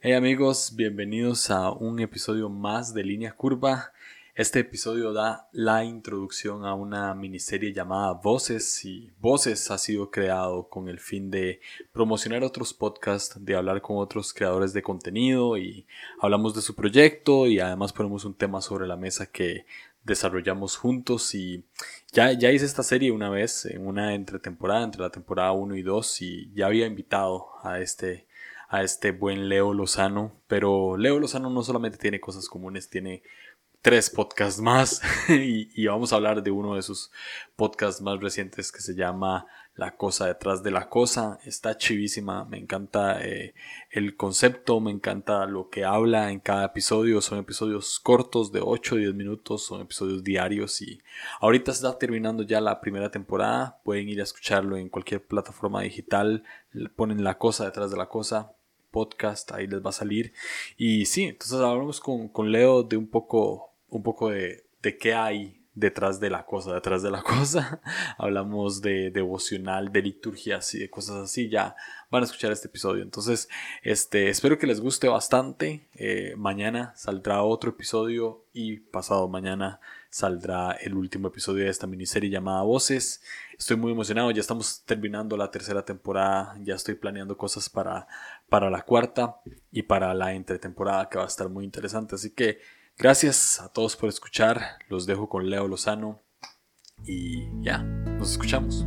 Hey amigos, bienvenidos a un episodio más de Línea Curva. Este episodio da la introducción a una miniserie llamada Voces y Voces ha sido creado con el fin de promocionar otros podcasts, de hablar con otros creadores de contenido y hablamos de su proyecto y además ponemos un tema sobre la mesa que desarrollamos juntos y ya, ya hice esta serie una vez en una entretemporada, entre la temporada 1 y 2 y ya había invitado a este a este buen Leo Lozano. Pero Leo Lozano no solamente tiene cosas comunes, tiene tres podcasts más y, vamos a hablar de uno de sus podcasts más recientes que se llama La cosa detrás de la cosa. Está chivísima, me encanta eh, el concepto, me encanta lo que habla en cada episodio. Son episodios cortos de 8 o 10 minutos, son episodios diarios y ahorita está terminando ya la primera temporada. Pueden ir a escucharlo en cualquier plataforma digital, ponen la cosa detrás de la cosa podcast, ahí les va a salir. Y sí, entonces hablamos con, con Leo de un poco, un poco de, de qué hay detrás de la cosa, detrás de la cosa. Hablamos de devocional, de liturgias y de cosas así. Ya van a escuchar este episodio. Entonces, este, espero que les guste bastante. Eh, mañana saldrá otro episodio y pasado mañana saldrá el último episodio de esta miniserie llamada Voces. Estoy muy emocionado, ya estamos terminando la tercera temporada, ya estoy planeando cosas para, para la cuarta y para la entretemporada que va a estar muy interesante. Así que gracias a todos por escuchar, los dejo con Leo Lozano y ya, nos escuchamos.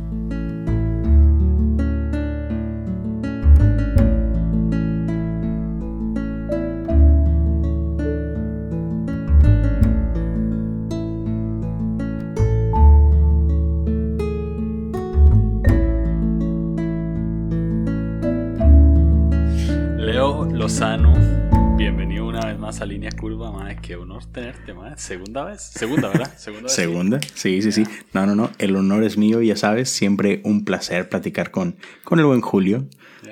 Lozano, bienvenido una vez más a Línea Curva, madre, qué honor tenerte, madre. Segunda vez, segunda, ¿verdad? Segunda, segunda, sí, sí, sí. No, no, no, el honor es mío, ya sabes, siempre un placer platicar con, con el buen Julio.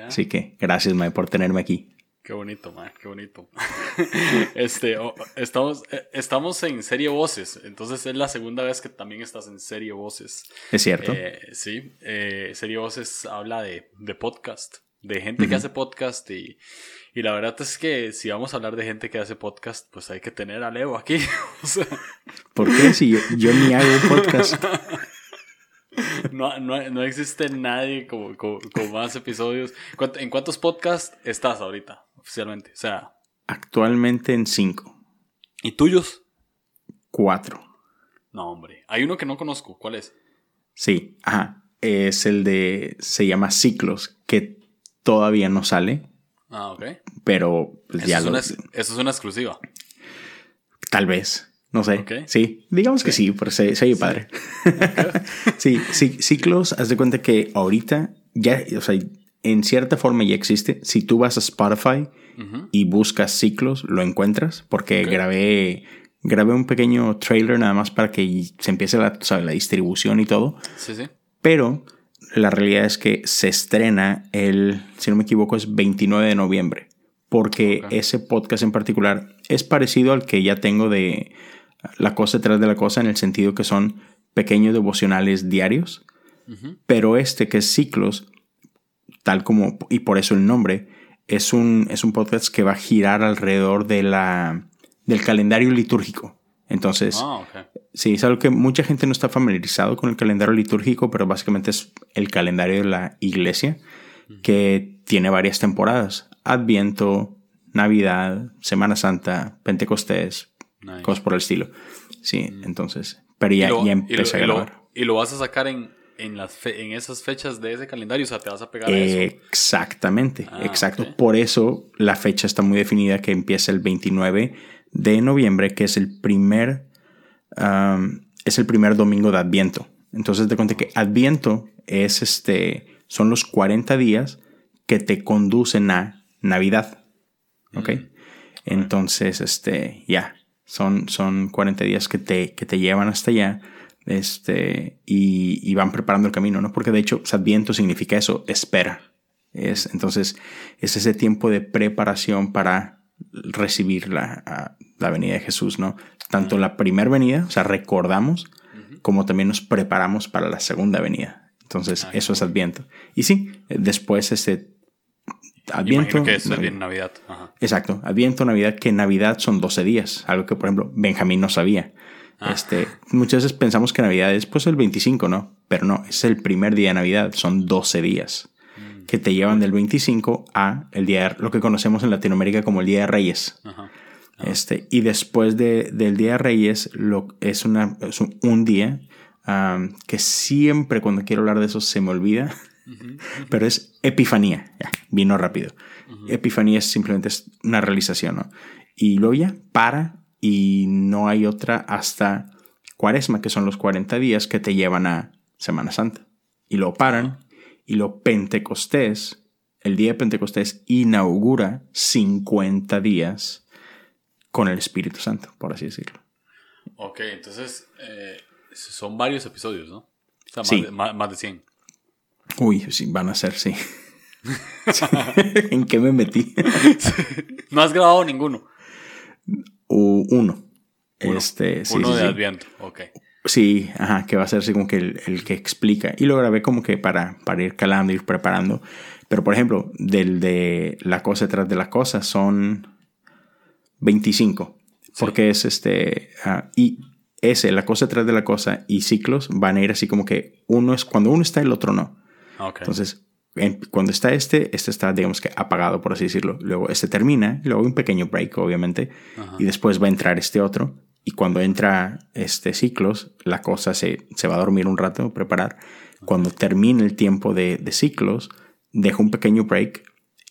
Así que gracias, madre, por tenerme aquí. Qué bonito, madre, qué bonito. este, estamos, eh, estamos en serie voces, entonces es la segunda vez que también estás en serie voces. Es cierto. Eh, sí, eh, serie voces habla de, de podcast, de gente que hace podcast y y la verdad es que si vamos a hablar de gente que hace podcast, pues hay que tener a Leo aquí. ¿Por qué? Si yo, ni hago podcast. No, no, existe nadie con, más episodios. ¿En cuántos podcasts estás ahorita oficialmente? O sea. Actualmente en cinco. ¿Y tuyos? Cuatro. No, hombre. Hay uno que no conozco. ¿Cuál es? Sí, ajá. Es el de. Se llama Ciclos, que todavía no sale. Ah, ok. Pero pues, ya lo... eso es una exclusiva. Tal vez. No sé. Sí, digamos que sí, pero se, oye padre. sí, sí, ciclos, haz de cuenta que ahorita ya, o sea, en cierta forma ya existe. Si tú vas a Spotify y buscas ciclos, lo encuentras, porque grabé, grabé un pequeño trailer nada más para que se empiece la, la distribución y todo. Sí, sí. Pero la realidad es que se estrena el, si no me equivoco, es 29 de noviembre, porque ese podcast en particular es parecido al que ya tengo de La cosa detrás de la cosa en el sentido que son pequeños devocionales diarios, pero este que es ciclos, tal como, y por eso el nombre, es un, es un podcast que va a girar alrededor de la, del calendario litúrgico. Entonces, ah, sí, es algo que mucha gente no está familiarizado con el calendario litúrgico, pero básicamente es el calendario de la iglesia que tiene varias temporadas. Adviento, Navidad, Semana Santa, Pentecostés, cosas por el estilo. Sí, mm. entonces, pero ya, ya empecé a grabar. ¿Y lo vas a sacar en, en, las en esas fechas de ese calendario? O sea, te vas a pegar a eso. Exactamente, ah, exacto. Por eso la fecha está muy definida que empieza el 29 de noviembre, que es el primer, es el primer domingo de Adviento. Entonces te conté que Adviento es este, son los 40 días que te conducen a Navidad. ¿Ok? Mm. Entonces, este, ya, son, son 40 días que te, que te llevan hasta allá este, y, van preparando el camino, ¿no? Porque de hecho, Adviento significa eso, espera. Es, entonces, es ese tiempo de preparación para recibir la, la venida de Jesús, ¿no? Tanto la primera venida, o sea, recordamos, como también nos preparamos para la segunda venida. Entonces, eso es Adviento. Y sí, después este, Adviento. que es Navidad. Navidad. Ajá. Exacto, Adviento, Navidad, que Navidad son 12 días, algo que por ejemplo Benjamín no sabía. Ah. Este, muchas veces pensamos que Navidad es pues el 25, ¿no? Pero no, es el primer día de Navidad, son 12 días. Que te llevan del 25 a el día de- lo que conocemos en Latinoamérica como el Día de Reyes. Ajá. Este, y después de- del Día de Reyes lo, es, una, es un, un día que siempre cuando quiero hablar de eso se me olvida, pero es Epifanía. Ya, vino rápido. Epifanía es simplemente es una realización, ¿no? Y luego ya para y no hay otra hasta Cuaresma, que son los 40 días que te llevan a Semana Santa. Y luego paran y lo Pentecostés, el día de Pentecostés inaugura 50 días con el Espíritu Santo, por así decirlo. Ok, entonces eh, son varios episodios, ¿no? O sea, más, Sí. de, más, más de 100. Uy, sí, van a ser, sí. ¿En qué me metí? No has grabado ninguno. Uno. Uno. Este, sí, Uno sí, de sí. Adviento. Ok. Sí, ajá, que va a ser así como que el, el que explica. Y lo grabé como que para, para ir calando, ir preparando. Pero, por ejemplo, del de la cosa detrás de la cosa son 25. Porque es este. ah, y ese, la cosa detrás de la cosa y ciclos van a ir así como que uno es cuando uno está, el otro no. Ok. Entonces, en- cuando está este, este está, digamos que apagado, por así decirlo. Luego este termina, y luego un pequeño break, obviamente. Ajá. Y después va a entrar este otro. Y cuando entra este ciclos, la cosa se, se va a dormir un rato, preparar. Cuando termine el tiempo de, de ciclos, deja un pequeño break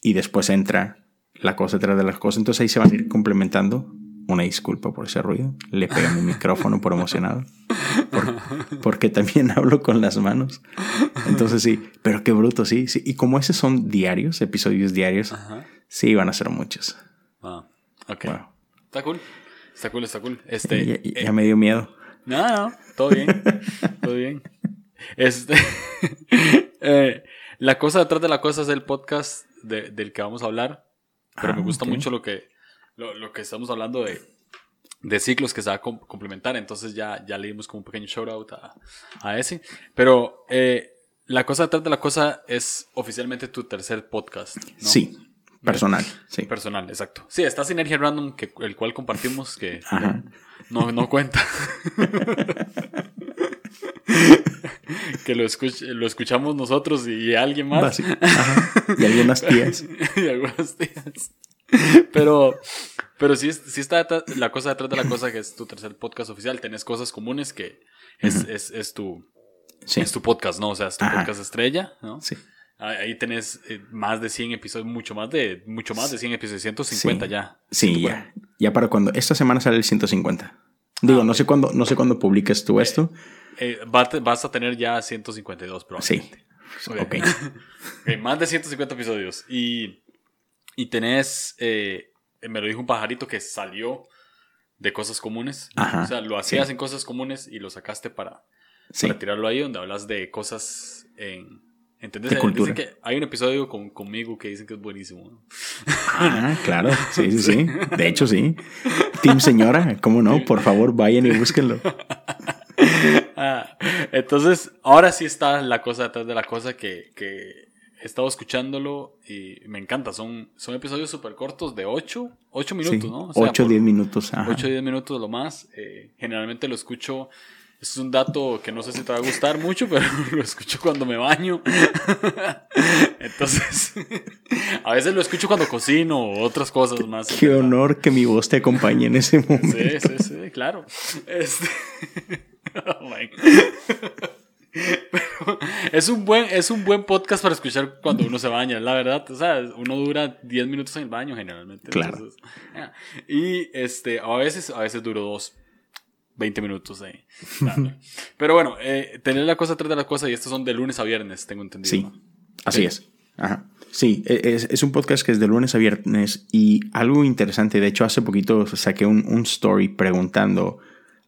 y después entra la cosa detrás de las cosas. Entonces ahí se van a ir complementando. Una disculpa por ese ruido. Le pegué a mi micrófono por emocionado. Por- porque también hablo con las manos. Entonces sí, pero qué bruto, sí. sí. Y como esos son diarios, episodios diarios, Ajá. sí van a ser muchos. Ah, ok. Está cool. Está cool, está cool. Este, Ya, eh, me dio miedo. No, no, todo bien. todo bien. Este, eh, la cosa detrás de la cosa es el podcast de- del que vamos a hablar. Pero Ah, me gusta ok. mucho lo que, lo, lo que estamos hablando de, de ciclos que se va a com- complementar. Entonces ya, ya le dimos como un pequeño shout out a, a ese. Pero eh, la cosa detrás de la cosa es oficialmente tu tercer podcast. ¿no? Sí, personal. Sí. Personal, exacto. Sí, está Sinergia Random, que, el cual compartimos, que Ajá. no, no cuenta. que lo, escuch- lo escuchamos nosotros y alguien más. Ajá. Y algunas tías. y algunos días. Pero, pero sí, es- sí está la cosa detrás de la cosa que es tu tercer podcast oficial. Tenés cosas comunes que es, es, es tu, Sí. es tu podcast, ¿no? O sea, es tu Ajá. podcast estrella, ¿no? Sí. Ahí tenés eh, más de 100 episodios, mucho más de, mucho más de 100 episodios, 150 Sí. ya. Sí, ya. Ya para cuando. Esta semana sale el 150. Digo, Ah, no sé cuándo, no sé cuándo publiques tú esto. Eh, va- vas a tener ya 152 Sí. probablemente. Ok. Ok, más de 150 episodios. Y, y tenés, eh, me lo dijo un pajarito que salió de cosas comunes. Ajá, O sea, lo hacías sí. en cosas comunes y lo sacaste para, Sí. para tirarlo ahí, donde hablas de cosas en... ¿Entendés? De cultura. Dicen que hay un episodio con, conmigo que dicen que es buenísimo. ¿no? Ah, claro. Sí, sí, sí. De hecho, sí. Team Señora, ¿cómo no? Por favor, vayan y búsquenlo. Ah, entonces, ahora sí está la cosa detrás de la cosa que, que he estado escuchándolo y me encanta. Son, son episodios súper cortos de 8, 8 minutos, Sí. ¿no? O sea, 8 o por 10 minutos. Ajá. 8 o 10 minutos lo más. Eh, generalmente lo escucho. Es un dato que no sé si te va a gustar mucho, pero lo escucho cuando me baño. Entonces, a veces lo escucho cuando cocino o otras cosas más. Qué honor que mi voz te acompañe en ese momento. Sí, sí, sí, claro. Este... Oh, my. Pero es un buen es un buen podcast para escuchar cuando uno se baña, la verdad. O sea, uno dura 10 minutos en el baño generalmente. Claro. entonces. Y este, a veces, a veces duro dos 20 minutos. Claro. Pero bueno, eh, tener la cosa atrás de la cosa y estos son de lunes a viernes, tengo entendido. Sí, ¿no? así Sí. es. Ajá. Sí, e- es, es un podcast que es de lunes a viernes y algo interesante, de hecho hace poquito saqué un, un story preguntando,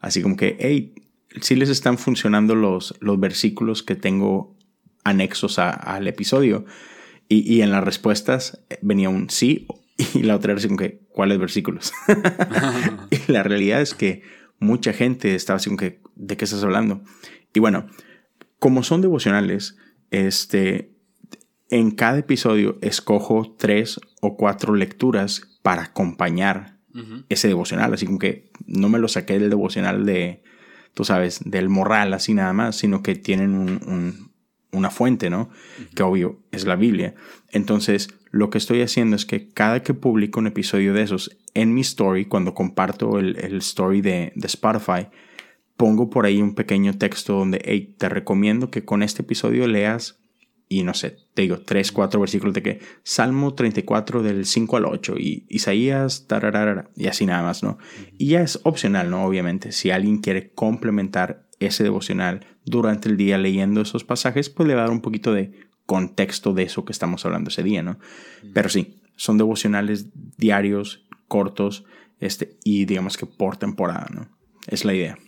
así como que, hey, si les están funcionando los, los versículos que tengo anexos a- al episodio. Y, y en las respuestas eh, venía un sí y la otra era así como que, ¿cuáles versículos? y la realidad es que mucha gente estaba así como que, ¿de qué estás hablando? Y bueno, como son devocionales, este, en cada episodio escojo tres o cuatro lecturas para acompañar ese devocional. Así como que no me lo saqué del devocional de, tú sabes, del moral así nada más, sino que tienen un, una fuente, ¿no? Que obvio es la Biblia. Entonces, lo que estoy haciendo es que cada que publico un episodio de esos en mi story, cuando comparto el, story de, de, Spotify, pongo por ahí un pequeño texto donde, hey, te recomiendo que con este episodio leas, y no sé, te digo, tres, cuatro versículos de que Salmo 34 del 5 al 8 y Isaías, tararara, y así nada más, ¿no? Y ya es opcional, ¿no? Obviamente, si alguien quiere complementar ese devocional durante el día leyendo esos pasajes, pues le va a dar un poquito de contexto de eso que estamos hablando ese día, ¿no? Pero sí, son devocionales diarios, cortos, este, y digamos que por temporada, ¿no? Es la idea.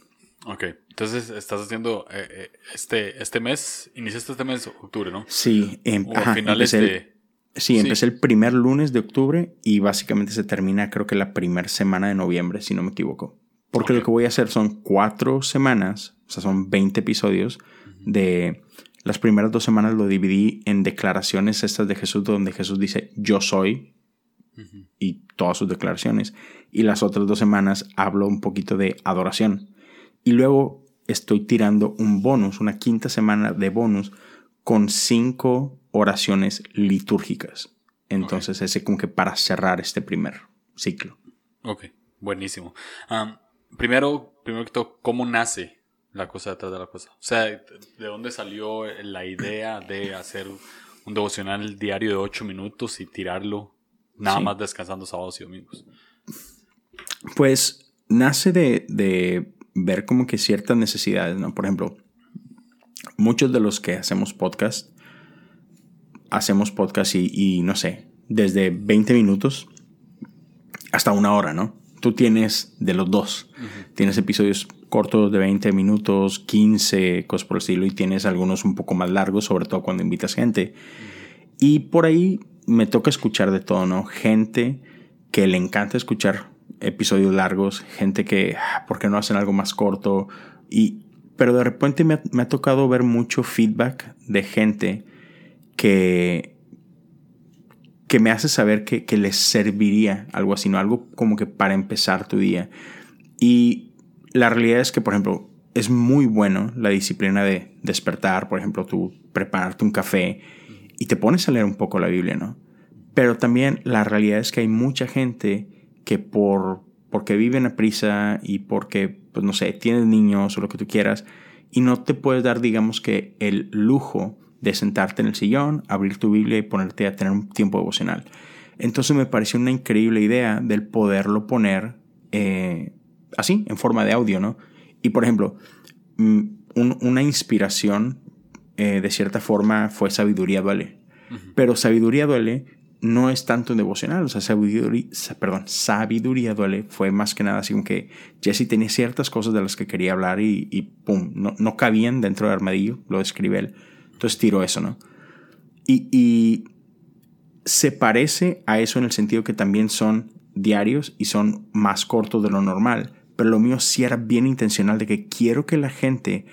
Ok, entonces estás haciendo eh, eh, este, este mes, iniciaste este mes, octubre, ¿no? Sí, en, finales de... Sí, empecé el primer lunes de octubre y básicamente se termina creo que la primera semana de noviembre, si no me equivoco. Porque lo que voy a hacer son cuatro semanas, o sea, son 20 episodios de las primeras dos semanas lo dividí en declaraciones estas de Jesús, donde Jesús dice yo soy y todas sus declaraciones. Y las otras dos semanas hablo un poquito de adoración. Y luego estoy tirando un bonus, una quinta semana de bonus con cinco oraciones litúrgicas. Entonces, ese como que para cerrar este primer ciclo. Ok, buenísimo. primero, primero que todo, ¿cómo nace la cosa detrás de la cosa. O sea, ¿de dónde salió la idea de hacer un devocional diario de 8 minutos y tirarlo nada más descansando sábados y domingos? Pues nace de, ver como que ciertas necesidades, ¿no? Por ejemplo, muchos de los que hacemos podcast, hacemos podcast y, y no sé, desde 20 minutos hasta una hora, ¿no? Tú tienes de los dos. Tienes episodios cortos de 20 minutos, 15, cosas por el estilo, y tienes algunos un poco más largos, sobre todo cuando invitas gente. Y por ahí me toca escuchar de todo, ¿no? Gente que le encanta escuchar episodios largos, gente que, ah, ¿por qué no hacen algo más corto? Y, pero de repente me ha, tocado ver mucho feedback de gente que, que me hace saber que, que les serviría algo así, ¿no? Algo como que para empezar tu día. Y la realidad es que, por ejemplo, es muy bueno la disciplina de despertar, por ejemplo, tú prepararte un café y te pones a leer un poco la Biblia, ¿no? Pero también la realidad es que hay mucha gente que por porque viven a prisa y porque, pues no sé, tienes niños o lo que tú quieras, y no te puedes dar, digamos que, el lujo de sentarte en el sillón, abrir tu Biblia y ponerte a tener un tiempo devocional. Entonces me pareció una increíble idea del poderlo poner eh, así, en forma de audio, ¿no? Y por ejemplo, mm, una inspiración eh, de cierta forma fue Sabiduría Duele. Pero Sabiduría Duele no es tanto en devocional, o sea, sabiduría, perdón, sabiduría duele fue más que nada así como que Jesse tenía ciertas cosas de las que quería hablar y, y pum, no, no, cabían dentro del armadillo, lo describe él. Entonces tiró eso, ¿no? Y, y se parece a eso en el sentido que también son diarios y son más cortos de lo normal, pero lo mío sí era bien intencional de que quiero que la gente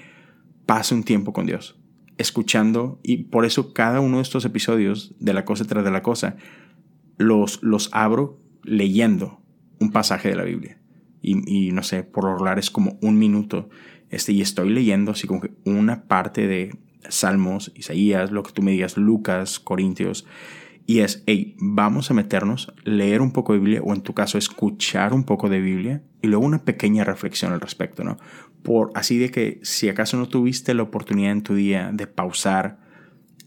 pase un tiempo con Dios, escuchando, y por eso cada uno de estos episodios de la cosa tras de la cosa, los, los abro leyendo un pasaje de la Biblia. Y, no sé, por lo es como un minuto, este, y estoy leyendo así como una parte de Salmos, Isaías, lo que tú me digas, Lucas, Corintios, y es, hey, vamos a meternos, leer un poco de Biblia, o en tu caso, escuchar un poco de Biblia, y luego una pequeña reflexión al respecto, ¿no? Por así de que si acaso no tuviste la oportunidad en tu día de pausar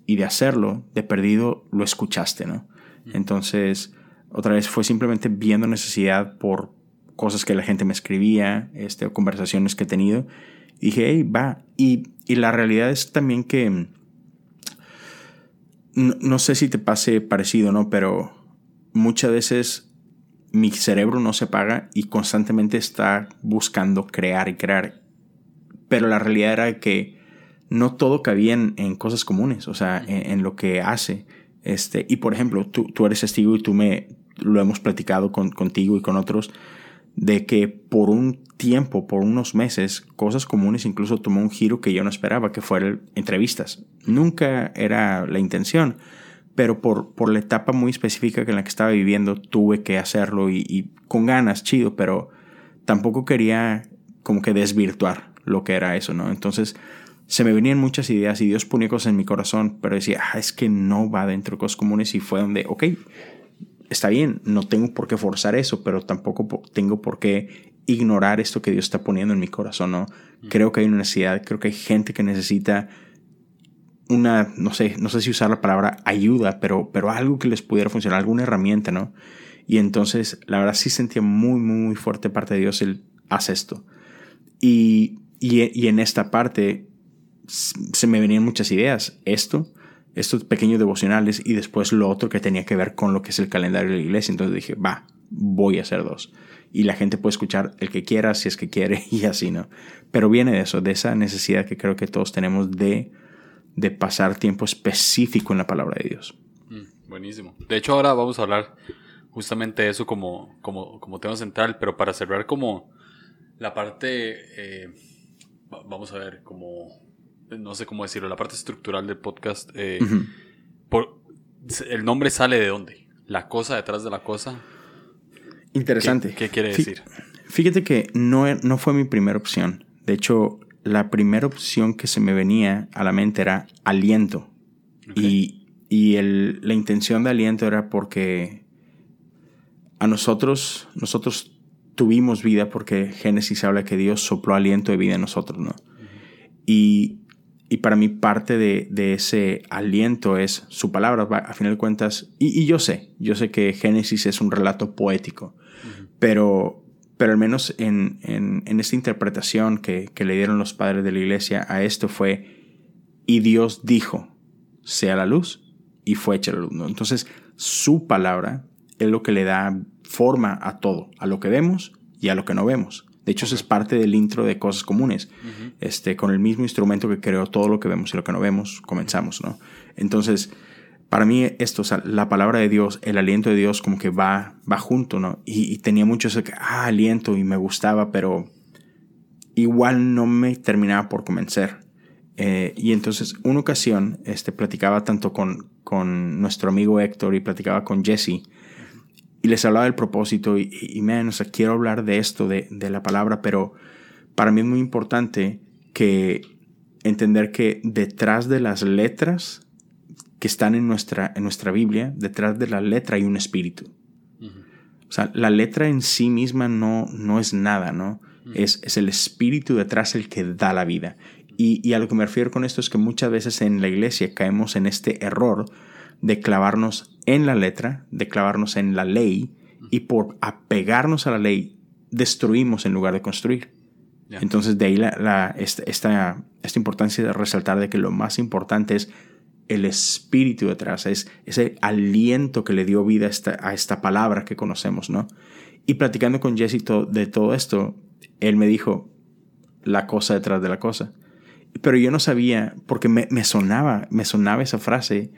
y de hacerlo, de perdido lo escuchaste, ¿no? Entonces, otra vez fue simplemente viendo necesidad por cosas que la gente me escribía, este, o conversaciones que he tenido. Y dije, hey, va. Y, y la realidad es también que no, sé si te pase parecido, ¿no? Pero muchas veces mi cerebro no se paga y constantemente está buscando crear y crear. Pero la realidad era que no todo cabía en, cosas comunes, o sea, en, lo que hace. Este, y por ejemplo, tú, tú eres testigo y tú me lo hemos platicado con, contigo y con otros de que por un tiempo, por unos meses, cosas comunes incluso tomó un giro que yo no esperaba, que fueran entrevistas. Nunca era la intención, pero por, por la etapa muy específica en la que estaba viviendo tuve que hacerlo y, con ganas, chido, pero tampoco quería como que desvirtuar lo que era eso, ¿no? Entonces se me venían muchas ideas y Dios ponía cosas en mi corazón, pero decía, ah, es que no va dentro de cosas comunes y fue donde, ok, está bien, no tengo por qué forzar eso, pero tampoco tengo por qué ignorar esto que Dios está poniendo en mi corazón, ¿no? Creo que hay una necesidad, creo que hay gente que necesita una, no sé, no sé si usar la palabra ayuda, pero, pero algo que les pudiera funcionar, alguna herramienta, ¿no? Y entonces, la verdad sí sentía muy, muy, fuerte parte de Dios el, haz esto. Y, y, en esta parte se me venían muchas ideas. Esto, estos pequeños devocionales y después lo otro que tenía que ver con lo que es el calendario de la iglesia. Entonces dije, va, voy a hacer dos. Y la gente puede escuchar el que quiera, si es que quiere, y así, ¿no? Pero viene de eso, de esa necesidad que creo que todos tenemos de de pasar tiempo específico en la palabra de Dios. Mm, buenísimo. De hecho, ahora vamos a hablar justamente de eso como, como, como tema central, pero para cerrar como la parte, eh, vamos a ver, como, no sé cómo decirlo, la parte estructural del podcast, eh, por, ¿el nombre sale de dónde? ¿La cosa detrás de la cosa? Interesante. ¿Qué, quiere decir? Fíjate que no, no fue mi primera opción. De hecho, la primera opción que se me venía a la mente era aliento. Y, la intención de aliento era porque a nosotros, nosotros tuvimos vida porque Génesis habla que Dios sopló aliento de vida en nosotros, ¿no? y, para mí parte de, ese aliento es su palabra, a final de cuentas, y, yo sé, yo sé que Génesis es un relato poético, pero pero al menos en, en, esta interpretación que, que, le dieron los padres de la iglesia a esto fue, y Dios dijo, sea la luz, y fue hecha la luz. Entonces, su palabra es lo que le da forma a todo, a lo que vemos y a lo que no vemos. De hecho, eso es parte del intro de Cosas Comunes. este, con el mismo instrumento que creó todo lo que vemos y lo que no vemos, comenzamos, ¿no? Entonces, para mí esto, o sea, la palabra de Dios, el aliento de Dios como que va, va junto, ¿no? Y, tenía mucho ese ah, aliento y me gustaba, pero igual no me terminaba por convencer. Eh, y entonces, una ocasión, este, platicaba tanto con, con nuestro amigo Héctor y platicaba con Jesse, y les hablaba del propósito, y, y man, o sea, quiero hablar de esto, de, de la palabra, pero para mí es muy importante que entender que detrás de las letras que están en nuestra, en nuestra Biblia, detrás de la letra hay un espíritu. O sea, la letra en sí misma no, no es nada, ¿no? es, es, el espíritu detrás el que da la vida. Y, y, a lo que me refiero con esto es que muchas veces en la iglesia caemos en este error de clavarnos en la letra, de clavarnos en la ley, y por apegarnos a la ley destruimos en lugar de construir. Entonces de ahí la, la, esta, esta, esta importancia de resaltar de que lo más importante es el espíritu detrás, es ese aliento que le dio vida a esta, a esta palabra que conocemos, ¿no? Y platicando con Jesse de todo esto, él me dijo la cosa detrás de la cosa. Pero yo no sabía, porque me, sonaba, me sonaba esa frase.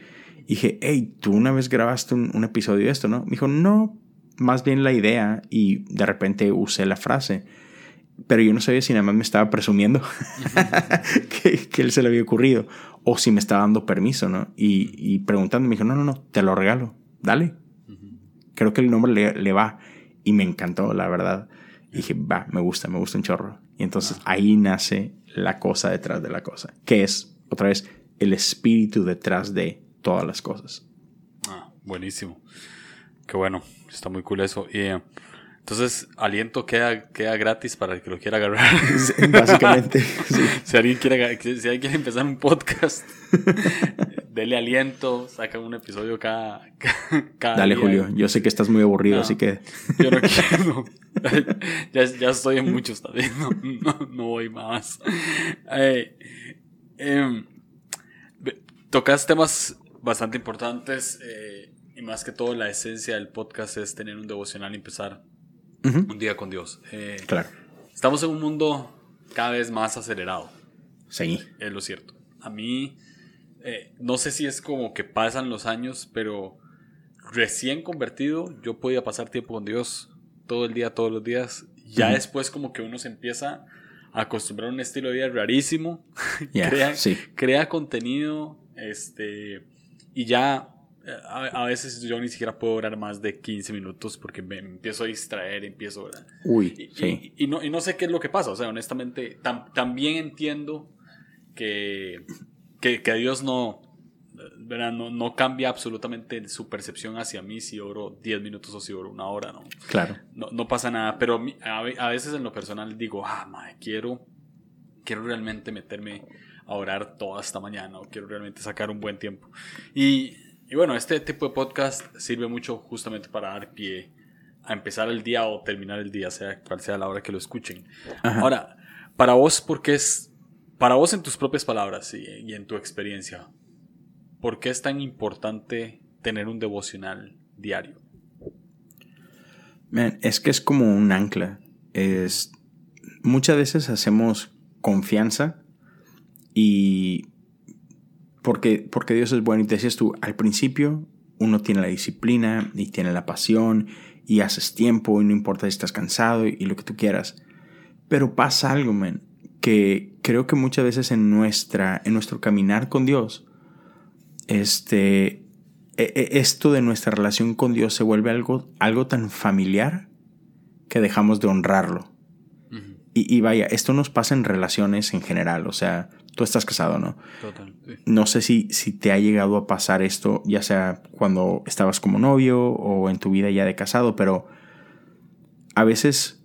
Y dije, hey, tú una vez grabaste un, episodio de esto, ¿no? Me dijo, no, más bien la idea. Y de repente usé la frase. Pero yo no sabía si nada más me estaba presumiendo que, que él se le había ocurrido o si me está dando permiso, ¿no? Y, y preguntando, me dijo, no, no, no, te lo regalo, dale. Creo que el nombre le, va. Y me encantó, la verdad. Y dije, va, me gusta, me gusta un chorro. Y entonces ah. ahí nace la cosa detrás de la cosa, que es, otra vez, el espíritu detrás de todas las cosas. Ah, buenísimo. Qué bueno, está muy cool eso. Y entonces, aliento queda, queda gratis para el que lo quiera agarrar. Básicamente. si, alguien quiere, si alguien quiere empezar un podcast, dele aliento, saca un episodio cada, cada Dale, Julio. Yo sé que estás muy aburrido, así que. yo no quiero. ya, ya, estoy en muchos también. No, no, voy más. Eh, em, tocas temas bastante importantes. Eh, y más que todo, la esencia del podcast es tener un devocional y empezar un día con Dios. Eh, claro. Estamos en un mundo cada vez más acelerado. Sí. Es lo cierto. A mí, eh, no sé si es como que pasan los años, pero recién convertido, yo podía pasar tiempo con Dios todo el día, todos los días. Ya después como que uno se empieza a acostumbrar a un estilo de vida rarísimo. crea, crea contenido, este, y ya a, veces yo ni siquiera puedo orar más de 15 minutos porque me empiezo a distraer, empiezo a orar. Uy, y, sí. Y, no, y no sé qué es lo que pasa, o sea, honestamente, también entiendo que, que, que Dios no, no, no, cambia absolutamente su percepción hacia mí si oro 10 minutos o si oro una hora, ¿no? Claro. No, no pasa nada, pero a, veces en lo personal digo, ah, madre, quiero, quiero realmente meterme a orar toda esta mañana o quiero realmente sacar un buen tiempo. Y, y bueno, este tipo de podcast sirve mucho justamente para dar pie a empezar el día o terminar el día, sea cual sea la hora que lo escuchen. Ahora, para vos, porque es, para vos en tus propias palabras y, y en tu experiencia, ¿por qué es tan importante tener un devocional diario? es que es como un ancla. Es, muchas veces hacemos confianza y porque, porque Dios es bueno y te decías tú, al principio uno tiene la disciplina y tiene la pasión y haces tiempo y no importa si estás cansado y, lo que tú quieras. Pero pasa algo, man, que creo que muchas veces en, nuestra, en nuestro caminar con Dios este, e, e, esto de nuestra relación con Dios se vuelve algo, algo tan familiar que dejamos de honrarlo. Y, vaya, esto nos pasa en relaciones en general, o sea, tú estás casado, ¿no? Total. No sé si, si te ha llegado a pasar esto, ya sea cuando estabas como novio o en tu vida ya de casado, pero a veces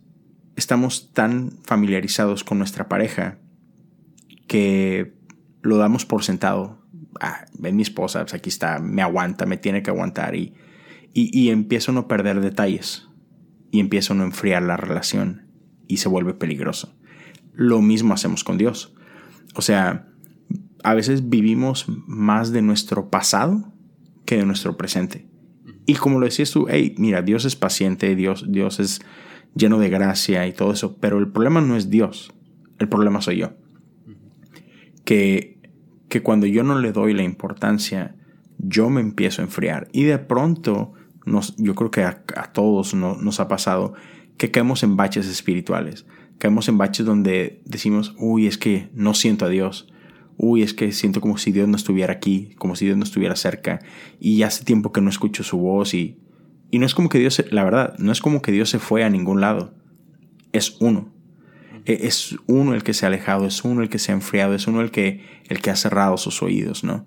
estamos tan familiarizados con nuestra pareja que lo damos por sentado ah, ven mi esposa, pues aquí está, me aguanta, me tiene que aguantar y, y, empiezo a no perder detalles y empiezo a no enfriar la relación y se vuelve peligroso. Lo mismo hacemos con Dios. O sea, a veces vivimos más de nuestro pasado que de nuestro presente. Y como lo decías tú, hey, mira, Dios es paciente, Dios, Dios es lleno de gracia y todo eso, pero el problema no es Dios, el problema soy yo. Que que cuando yo no le doy la importancia, yo me empiezo a enfriar. Y de pronto, nos, yo creo que a, todos nos ha pasado que caemos en baches espirituales. Caemos en baches donde decimos, uy, es que no siento a Dios. Uy, es que siento como si Dios no estuviera aquí, como si Dios no estuviera cerca. Y hace tiempo que no escucho su voz. Y, y no es como que Dios, la verdad, no es como que Dios se fue a ningún lado. Es uno. E-, es uno el que se ha alejado, es uno el que se ha enfriado, es uno el que, el que ha cerrado sus oídos, ¿no?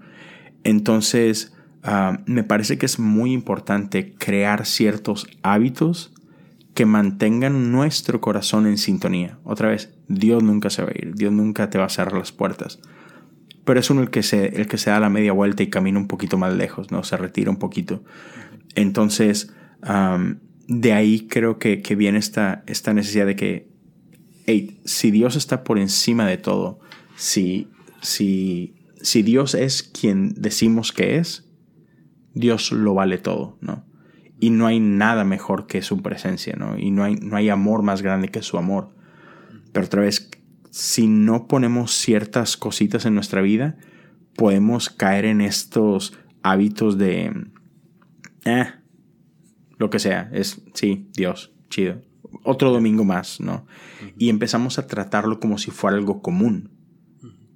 Entonces, ah, me parece que es muy importante crear ciertos hábitos que mantengan nuestro corazón en sintonía. Otra vez, Dios nunca se va a ir, Dios nunca te va a cerrar las puertas. Pero es uno el que se, el que se da la media vuelta y camina un poquito más lejos, ¿no? Se retira un poquito. Entonces, de ahí creo que, que viene esta, esta necesidad de que si Dios está por encima de todo, si, si, si Dios es quien decimos que es, Dios lo vale todo, ¿no? Y no hay nada mejor que su presencia, ¿no? Y no hay, no hay amor más grande que su amor. Pero otra vez, si no ponemos ciertas cositas en nuestra vida, podemos caer en estos hábitos de, eh, lo que sea, es, sí, Dios, chido, otro domingo más, ¿no? Y empezamos a tratarlo como si fuera algo común.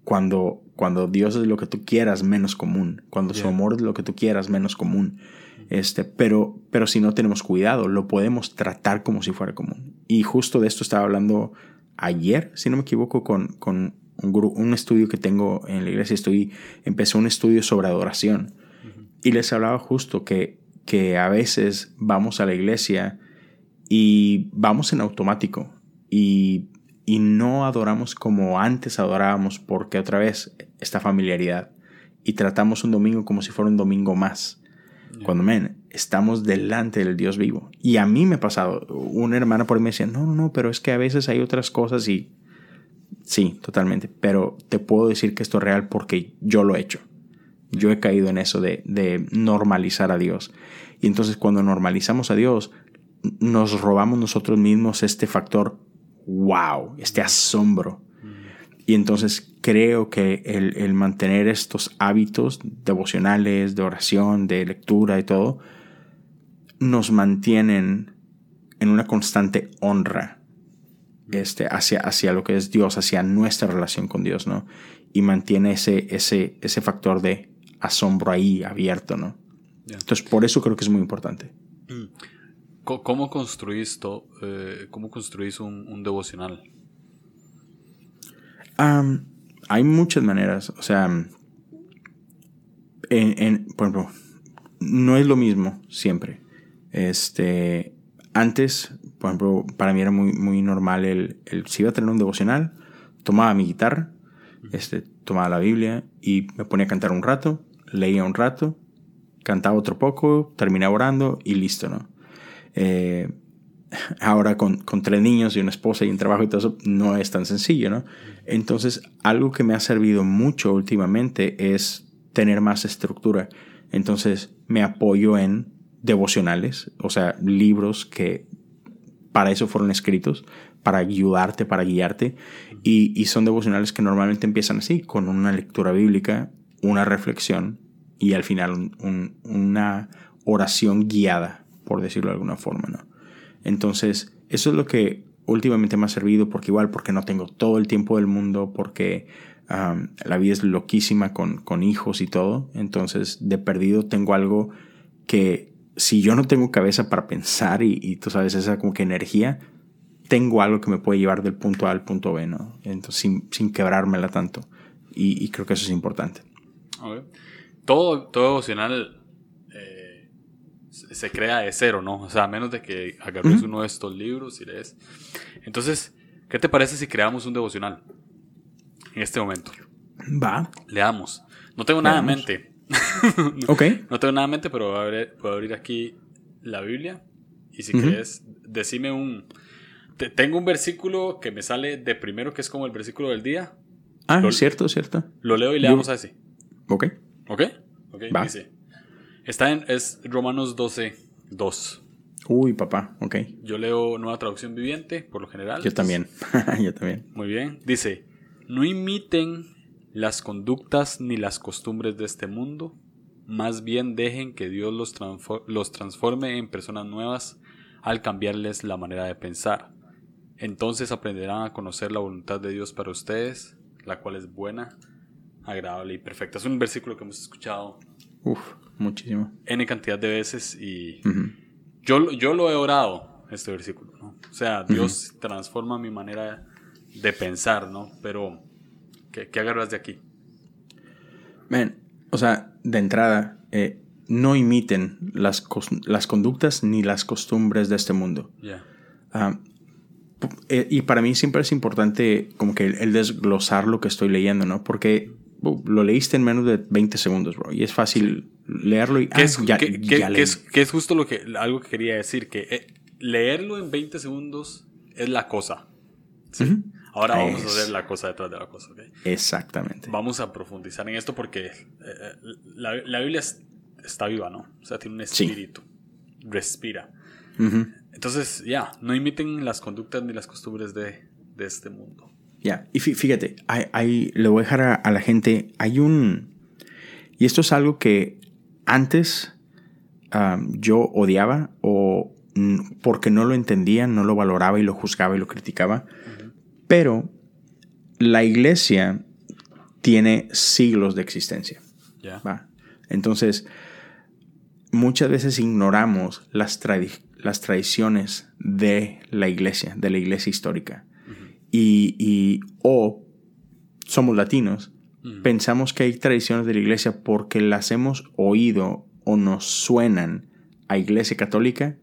Cuando, cuando Dios es lo que tú quieras, menos común. Cuando su amor es lo que tú quieras, menos común. Este, pero, pero si no tenemos cuidado, lo podemos tratar como si fuera común. Y justo de esto estaba hablando ayer, si no me equivoco, con, con un, un estudio que tengo en la iglesia. Estoy, empecé un estudio sobre adoración. Y les hablaba justo que, que a veces vamos a la iglesia y vamos en automático y, no adoramos como antes adorábamos porque otra vez esta familiaridad y tratamos un domingo como si fuera un domingo más. Cuando men, estamos delante del Dios vivo. Y a mí me ha pasado, una hermana por ahí me decía, no, no, no, pero es que a veces hay otras cosas y sí, totalmente, pero te puedo decir que esto es real porque yo lo he hecho. Yo he caído en eso de, de normalizar a Dios. Y entonces cuando normalizamos a Dios, nos robamos nosotros mismos este factor wow, este asombro. Y entonces creo que el, mantener estos hábitos devocionales, de oración, de lectura y todo, nos mantienen en una constante honra este, hacia, hacia lo que es Dios, hacia nuestra relación con Dios, ¿no? Y mantiene ese, ese, ese factor de asombro ahí abierto, ¿no? Entonces, por eso creo que es muy importante. Mm. ¿Cómo construís, eh, cómo construís un, devocional? Hay muchas maneras. O sea, en, por ejemplo, no es lo mismo siempre. Este, antes, por ejemplo, para mí era muy, muy normal el, el, si iba a tener un devocional, tomaba mi guitarra, este, tomaba la Biblia y me ponía a cantar un rato, leía un rato, cantaba otro poco, terminaba orando y listo, ¿no? Eh, ahora con, con, tres niños y una esposa y un trabajo y todo eso, no es tan sencillo, ¿no? Entonces, algo que me ha servido mucho últimamente es tener más estructura. Entonces, me apoyo en devocionales, o sea, libros que para eso fueron escritos, para ayudarte, para guiarte, y, son devocionales que normalmente empiezan así, con una lectura bíblica, una reflexión y al final una oración guiada, por decirlo de alguna forma, ¿no? Entonces, eso es lo que últimamente me ha servido, porque igual, porque no tengo todo el tiempo del mundo, porque la vida es loquísima con, con hijos y todo, entonces de perdido tengo algo que si yo no tengo cabeza para pensar y, tú sabes, esa como que energía, tengo algo que me puede llevar del punto A al punto B, ¿no? Entonces, sin, sin quebrármela tanto. Y, creo que eso es importante. Todo, todo devocional se crea de cero, ¿no? O sea, a menos de que agarres uno de estos libros y lees. Entonces, ¿qué te parece si creamos un devocional en este momento? Va. Leamos. No tengo nada en mente. ok. No tengo nada en mente, pero puedo abrir aquí la Biblia. Y si quieres, decime un. tengo un versículo que me sale de primero, que es como el versículo del día. Ah, es cierto, cierto. Lo leo y le damos así. Ok. Ok. Ok. Dice. Está en. Es Romanos 12, 2. Uy, papá, ok. Yo leo nueva traducción viviente, por lo general. Yo también. Yo también. Muy bien. Dice: No imiten las conductas ni las costumbres de este mundo, más bien dejen que Dios los, los transforme en personas nuevas al cambiarles la manera de pensar. Entonces aprenderán a conocer la voluntad de Dios para ustedes, la cual es buena, agradable y perfecta. Es un versículo que hemos escuchado. Uf, muchísimo. N cantidad de veces y yo, yo lo he orado, este versículo, ¿no? O sea, Dios transforma mi manera de pensar, ¿no? Pero ¿Qué, agarras de aquí? Man, o sea, de entrada, eh, no imiten las, las, conductas ni las costumbres de este mundo. Ah, eh, y para mí siempre es importante como que el, desglosar lo que estoy leyendo, ¿no? Porque lo leíste en menos de 20 segundos, bro. Y es fácil leerlo y... ¿Qué, es, ya, es, justo lo que, algo que quería decir, que eh, leerlo en 20 segundos es la cosa. ¿sí? Ahora vamos a hacer la cosa detrás de la cosa, ¿ok? Exactamente. Vamos a profundizar en esto porque eh, la, la, Biblia está viva, ¿no? O sea, tiene un espíritu. Respira. Entonces, ya, no imiten las conductas ni las costumbres de, de este mundo. Ya, y fíjate, hay, le voy a dejar a, la gente, hay un... Y esto es algo que antes yo odiaba o porque no lo entendía, no lo valoraba y lo juzgaba y lo criticaba. Pero la iglesia tiene siglos de existencia. Entonces, muchas veces ignoramos las, las tradiciones de la iglesia, de la iglesia histórica. Y, o somos latinos, pensamos que hay tradiciones de la iglesia porque las hemos oído o nos suenan a iglesia católica.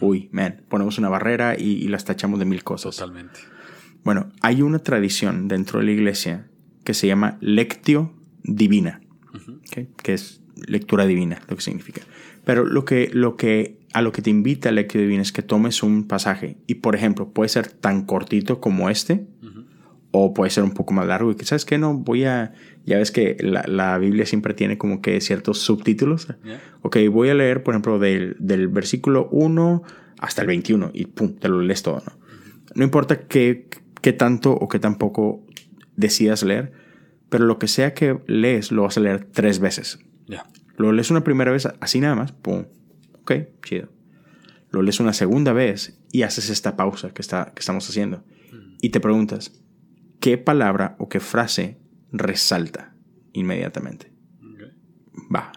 Uy, man, ponemos una barrera y, y, las tachamos de mil cosas. Totalmente. Bueno, hay una tradición dentro de la iglesia que se llama lectio divina, que es lectura divina, lo que significa. Pero lo que, lo que, a lo que te invita lectio divina es que tomes un pasaje y, por ejemplo, puede ser tan cortito como este, o puede ser un poco más largo y que, ¿sabes qué? No, voy a... Ya ves que la, Biblia siempre tiene como que ciertos subtítulos. Ok, voy a leer, por ejemplo, del, del versículo 1 hasta el 21 y pum, te lo lees todo, ¿no? No importa qué, qué tanto o qué tampoco decidas leer, pero lo que sea que lees lo vas a leer tres veces. Ya. Lo lees una primera vez así nada más, pum, ok, chido. Lo lees una segunda vez y haces esta pausa que, está, que estamos haciendo. Mm. Y te preguntas, ¿qué palabra o qué frase resalta inmediatamente? Va.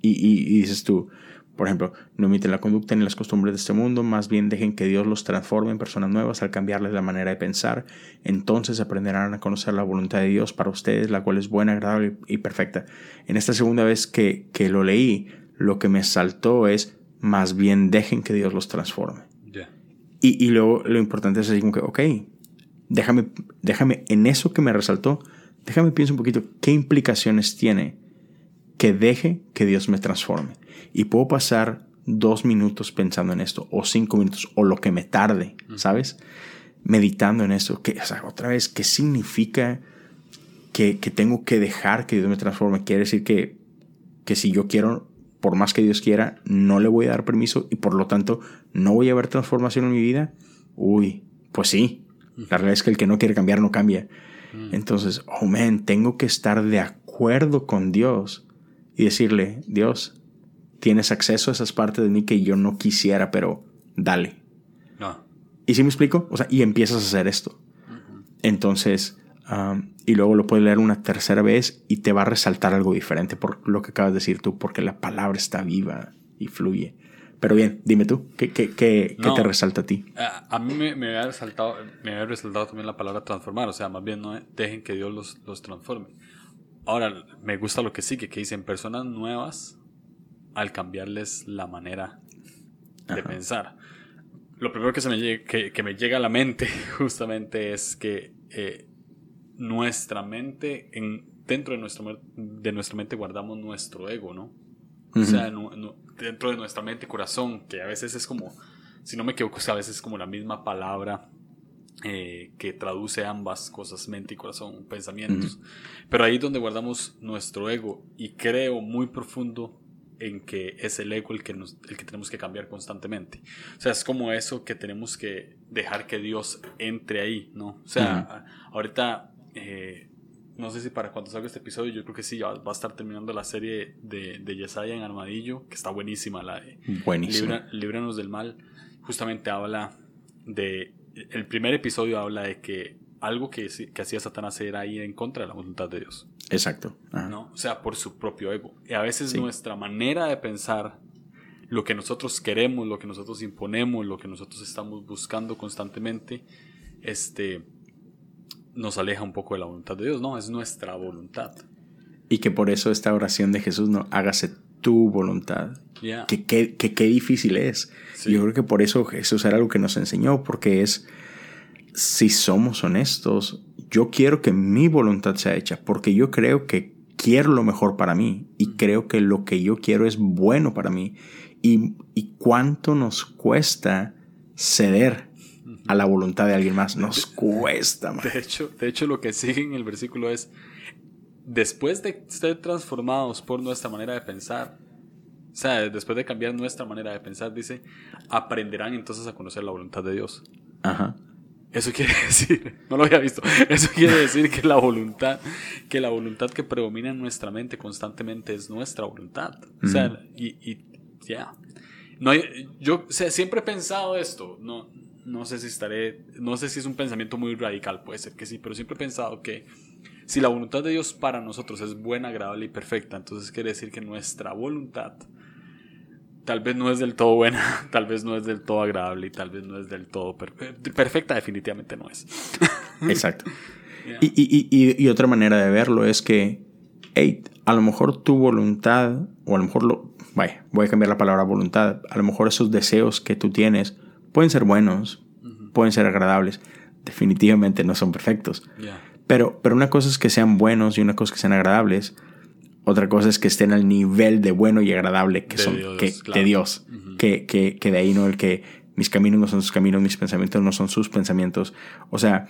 Y, y, dices tú, por ejemplo, no imiten la conducta ni las costumbres de este mundo, más bien dejen que Dios los transforme en personas nuevas al cambiarles la manera de pensar. Entonces aprenderán a conocer la voluntad de Dios para ustedes, la cual es buena, agradable y perfecta. En esta segunda vez que, que lo leí, lo que me saltó es, más bien dejen que Dios los transforme. Y, y luego lo importante es así como que, ok, déjame, déjame, en eso que me resaltó, déjame pienso un poquito qué implicaciones tiene que deje que Dios me transforme. Y puedo pasar dos minutos pensando en esto, o cinco minutos, o lo que me tarde, ¿sabes? Meditando en esto. Que, o sea, otra vez, ¿qué significa que, que, tengo que dejar que Dios me transforme? Quiere decir que, que si yo quiero por más que Dios quiera, no le voy a dar permiso y por lo tanto no voy a ver transformación en mi vida. Uy, pues sí. La realidad es que el que no quiere cambiar no cambia. Entonces, oh man, tengo que estar de acuerdo con Dios y decirle, Dios, tienes acceso a esas partes de mí que yo no quisiera, pero dale. No. ¿Y si me explico? O sea, y empiezas a hacer esto. Entonces, y luego lo puedes leer una tercera vez y te va a resaltar algo diferente por lo que acabas de decir tú, porque la palabra está viva y fluye. Pero bien, dime tú, ¿qué, qué, qué, te resalta a ti? A, mí me, me, había resaltado, me había resaltado también la palabra transformar, o sea, más bien no dejen que Dios los, los transforme. Ahora, me gusta lo que sigue, que dicen personas nuevas al cambiarles la manera de pensar. Lo primero que, se me, que, que, me llega a la mente justamente es que eh, nuestra mente, en, dentro de, nuestro, de nuestra mente guardamos nuestro ego, ¿no? O sea, dentro de nuestra mente, corazón, que a veces es como, si no me equivoco, a veces es como la misma palabra eh, que traduce ambas cosas, mente y corazón, pensamientos. Pero ahí es donde guardamos nuestro ego y creo muy profundo en que es el ego el que, nos, el que tenemos que cambiar constantemente. O sea, es como eso que tenemos que dejar que Dios entre ahí, ¿no? O sea, ahorita eh, no sé si para cuando salga este episodio, yo creo que sí, va a estar terminando la serie de, de Yesaya en Armadillo, que está buenísima, la de Buenísima. Líbranos del mal. Justamente habla de. El primer episodio habla de que algo que, que hacía Satanás era ir en contra de la voluntad de Dios. Exacto. ¿no? O sea, por su propio ego. Y a veces nuestra manera de pensar, lo que nosotros queremos, lo que nosotros imponemos, lo que nosotros estamos buscando constantemente, este nos aleja un poco de la voluntad de Dios, no, es nuestra voluntad. Y que por eso esta oración de Jesús, no, hágase tu voluntad. Que, qué difícil es. Yo creo que por eso Jesús era algo que nos enseñó, porque es, si somos honestos, yo quiero que mi voluntad sea hecha, porque yo creo que quiero lo mejor para mí y creo que lo que yo quiero es bueno para mí. Y, y cuánto nos cuesta ceder a la voluntad de alguien más. Nos cuesta, De hecho, de hecho, lo que sigue en el versículo es, después de ser transformados por nuestra manera de pensar, o sea, después de cambiar nuestra manera de pensar, dice, aprenderán entonces a conocer la voluntad de Dios. Ajá. Eso quiere decir, no lo había visto, eso quiere decir que la voluntad, que la voluntad que predomina en nuestra mente constantemente es nuestra voluntad. O sea, y, ya. No yo siempre he pensado esto, no, no sé si estaré, no sé si es un pensamiento muy radical, puede ser que sí, pero siempre he pensado que si la voluntad de Dios para nosotros es buena, agradable y perfecta, entonces quiere decir que nuestra voluntad tal vez no es del todo buena, tal vez no es del todo agradable y tal vez no es del todo perfecta, definitivamente no es. Exacto. Y, y, y, otra manera de verlo es que, hey, a lo mejor tu voluntad, o a lo mejor lo, vaya, voy a cambiar la palabra voluntad, a lo mejor esos deseos que tú tienes, pueden ser buenos, pueden ser agradables, definitivamente no son perfectos. Pero, pero una cosa es que sean buenos y una cosa es que sean agradables. Otra cosa es que estén al nivel de bueno y agradable que son que, de Dios. que, que, que, de ahí no el que mis caminos no son sus caminos, mis pensamientos no son sus pensamientos. O sea,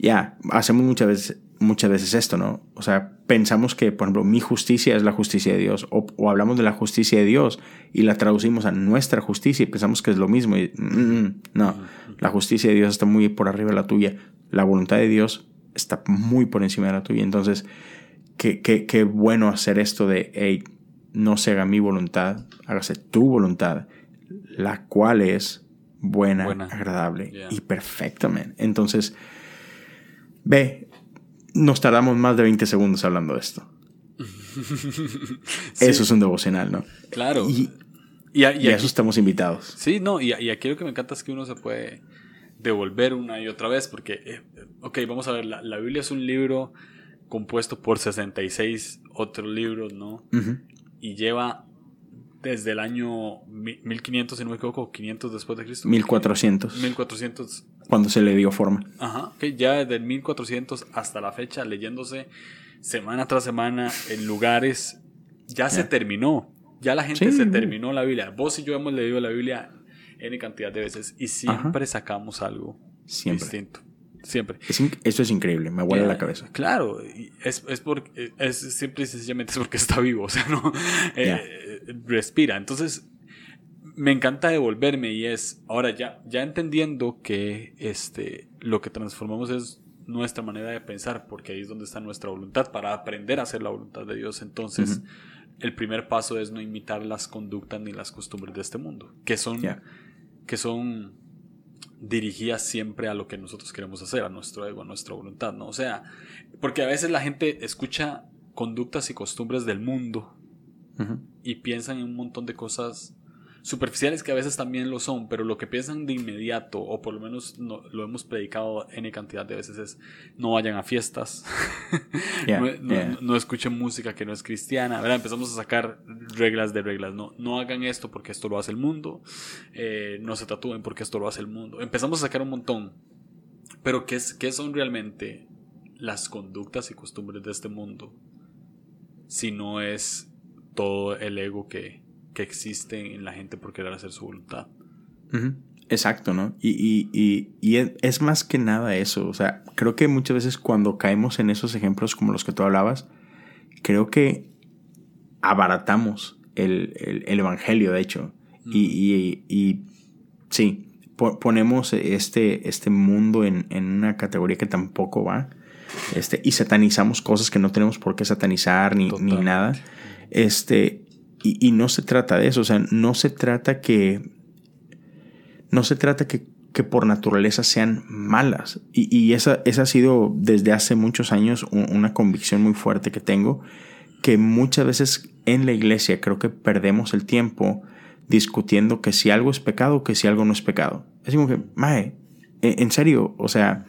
ya, hacemos muchas veces, muchas veces esto, ¿no? O sea, pensamos que, por ejemplo, mi justicia es la justicia de Dios, o, hablamos de la justicia de Dios y la traducimos a nuestra justicia y pensamos que es lo mismo. Y, mm, mm, no, la justicia de Dios está muy por arriba de la tuya, la voluntad de Dios está muy por encima de la tuya. Entonces, qué, qué, qué bueno hacer esto de, hey, no se haga mi voluntad, hágase tu voluntad, la cual es buena, agradable y perfecta, Entonces, Ve, nos tardamos más de 20 segundos hablando de esto. Eso es un devocional, ¿no? Claro. Y, y, a, eso estamos invitados. Sí, no, y, aquí lo que me encanta es que uno se puede devolver una y otra vez, porque, eh, ok, vamos a ver, la, Biblia es un libro compuesto por 66 otros libros, ¿no? Y lleva desde el año 1500, si no me equivoco, 500 después de Cristo. 1400. 1400. Cuando se le dio forma. Ajá, que ya desde el 1400 hasta la fecha, leyéndose semana tras semana en lugares, ya se terminó. Ya la gente se terminó la Biblia. Vos y yo hemos leído la Biblia N cantidad de veces y siempre sacamos algo distinto. Siempre. eso es increíble, me vuela la cabeza. Claro, es, es, porque, es simple y sencillamente es porque está vivo, o sea, no eh, respira. Entonces, me encanta devolverme y es, ahora ya, ya entendiendo que este, lo que transformamos es nuestra manera de pensar, porque ahí es donde está nuestra voluntad, para aprender a hacer la voluntad de Dios. Entonces, el primer paso es no imitar las conductas ni las costumbres de este mundo, que son, que son dirigidas siempre a lo que nosotros queremos hacer, a nuestro ego, a nuestra voluntad, ¿no? O sea, porque a veces la gente escucha conductas y costumbres del mundo y piensan en un montón de cosas superficiales que a veces también lo son, pero lo que piensan de inmediato, o por lo menos lo hemos predicado N cantidad de veces, es no vayan a fiestas, no, escuchen música que no es cristiana, ¿verdad? empezamos a sacar reglas de reglas, no, no hagan esto porque esto lo hace el mundo, eh, no se tatúen porque esto lo hace el mundo, empezamos a sacar un montón, pero ¿qué, es, qué son realmente las conductas y costumbres de este mundo? Si no es todo el ego que, que existe en la gente por querer hacer su voluntad. Exacto, ¿no? Y, es, más que nada eso. O sea, creo que muchas veces cuando caemos en esos ejemplos como los que tú hablabas, creo que abaratamos el, evangelio, de hecho. Y, sí, ponemos este, este mundo en, una categoría que tampoco va. Este, y satanizamos cosas que no tenemos por qué satanizar ni, ni nada. Este, y, no se trata de eso, o sea, no se trata que. No se trata que, que por naturaleza sean malas. Y, y esa, esa, ha sido desde hace muchos años una convicción muy fuerte que tengo, que muchas veces en la iglesia creo que perdemos el tiempo discutiendo que si algo es pecado o que si algo no es pecado. Es como que, mae, e, en serio, o sea,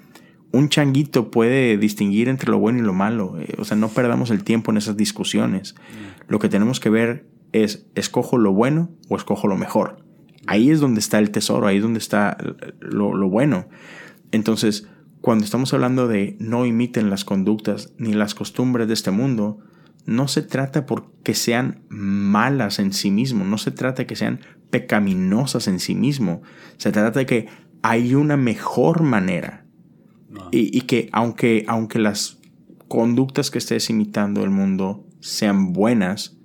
un changuito puede distinguir entre lo bueno y lo malo. Eh, o sea, no perdamos el tiempo en esas discusiones. Mm. Lo que tenemos que ver es escojo lo bueno o escojo lo mejor. Ahí es donde está el tesoro, ahí es donde está lo, bueno. Entonces, cuando estamos hablando de no imiten las conductas ni las costumbres de este mundo, no se trata por que sean malas en sí mismo, no se trata de que sean pecaminosas en sí mismo, se trata de que hay una mejor manera y, y, que aunque, aunque las conductas que estés imitando el mundo sean buenas,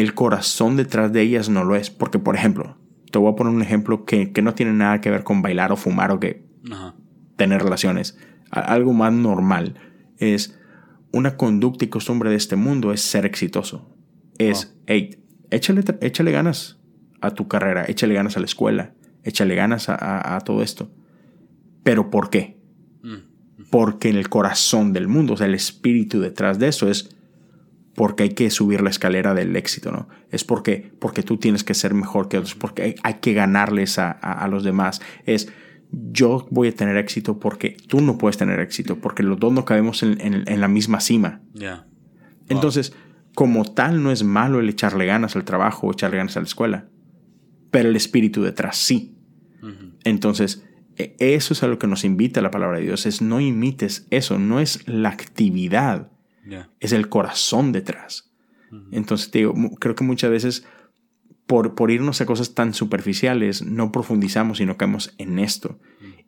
el corazón detrás de ellas no lo es. Porque, por ejemplo, te voy a poner un ejemplo que, no tiene nada que ver con bailar o fumar o que tener relaciones. Algo más normal es una conducta y costumbre de este mundo es ser exitoso. Es, hey, échale, échale ganas a tu carrera, échale ganas a la escuela, échale ganas a, todo esto. Pero ¿por qué? Mm. Porque en el corazón del mundo, o sea, el espíritu detrás de eso es porque hay que subir la escalera del éxito, ¿no? Es porque, porque tú tienes que ser mejor que otros, porque hay, que ganarles a, los demás. Es yo voy a tener éxito porque tú no puedes tener éxito, porque los dos no cabemos en, la misma cima. Entonces, como tal, no es malo el echarle ganas al trabajo o echarle ganas a la escuela, pero el espíritu detrás sí. Entonces, e, eso es a lo que nos invita la palabra de Dios, es no imites eso, no es la actividad es el corazón detrás. Entonces, digo, creo que muchas veces por, por, irnos a cosas tan superficiales no profundizamos y no caemos en esto.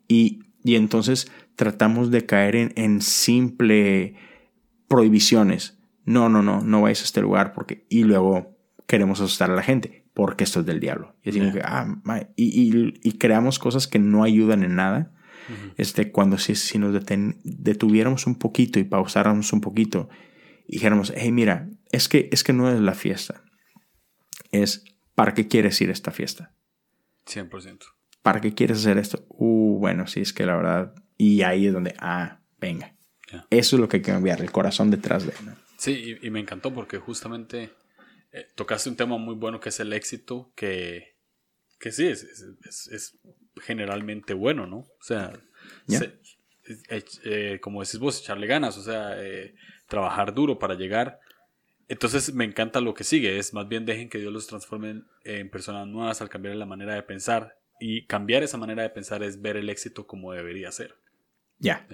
y, y, entonces tratamos de caer en, en, simple prohibiciones. No, no, no, no vayas a este lugar porque... Y luego queremos asustar a la gente porque esto es del diablo. Y, que, ah, y, y, creamos cosas que no ayudan en nada este, cuando si, si nos detuviéramos un poquito y pausáramos un poquito y dijéramos, hey, mira, es que, es que no es la fiesta. Es, ¿para qué quieres ir a esta fiesta? 100%. ¿Para qué quieres hacer esto? Uh, bueno, sí, es que la verdad. Y ahí es donde, ah, venga. Eso es lo que hay que cambiar, el corazón detrás de. ¿no? Sí, y, me encantó porque justamente eh, tocaste un tema muy bueno que es el éxito, que, que sí, es, es, generalmente bueno, ¿no? O sea, eh, como decís vos, echarle ganas, o sea, eh, trabajar duro para llegar. Entonces me encanta lo que sigue, es más bien dejen que Dios los transforme en personas nuevas al cambiar la manera de pensar. Y cambiar esa manera de pensar es ver el éxito como debería ser. Ya.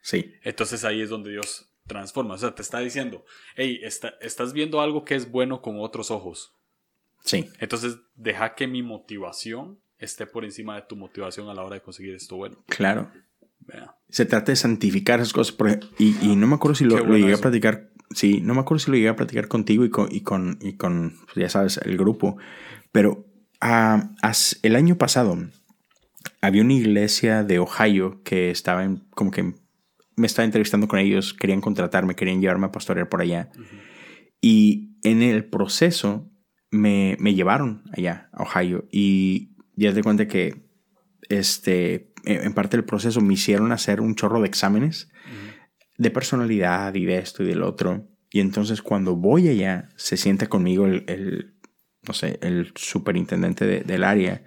Sí. Entonces ahí es donde Dios transforma. O sea, te está diciendo, hey, estás viendo algo que es bueno con otros ojos. Sí. Entonces deja que mi motivación esté por encima de tu motivación a la hora de conseguir esto bueno. Claro. Se trata de santificar esas cosas. y, no me acuerdo si lo, llegué a platicar. Sí, no me acuerdo si lo llegué a platicar contigo y con, y con, y con pues, ya sabes, el grupo. Pero ah, el año pasado había una iglesia de Ohio que estaba en, como que me estaba entrevistando con ellos, querían contratarme, querían llevarme a pastorear por allá. Y en el proceso me, me, llevaron allá a Ohio y ya te cuenta que este, en parte del proceso me hicieron hacer un chorro de exámenes de personalidad y de esto y del otro. Y entonces cuando voy allá, se sienta conmigo el, no sé, el superintendente del área.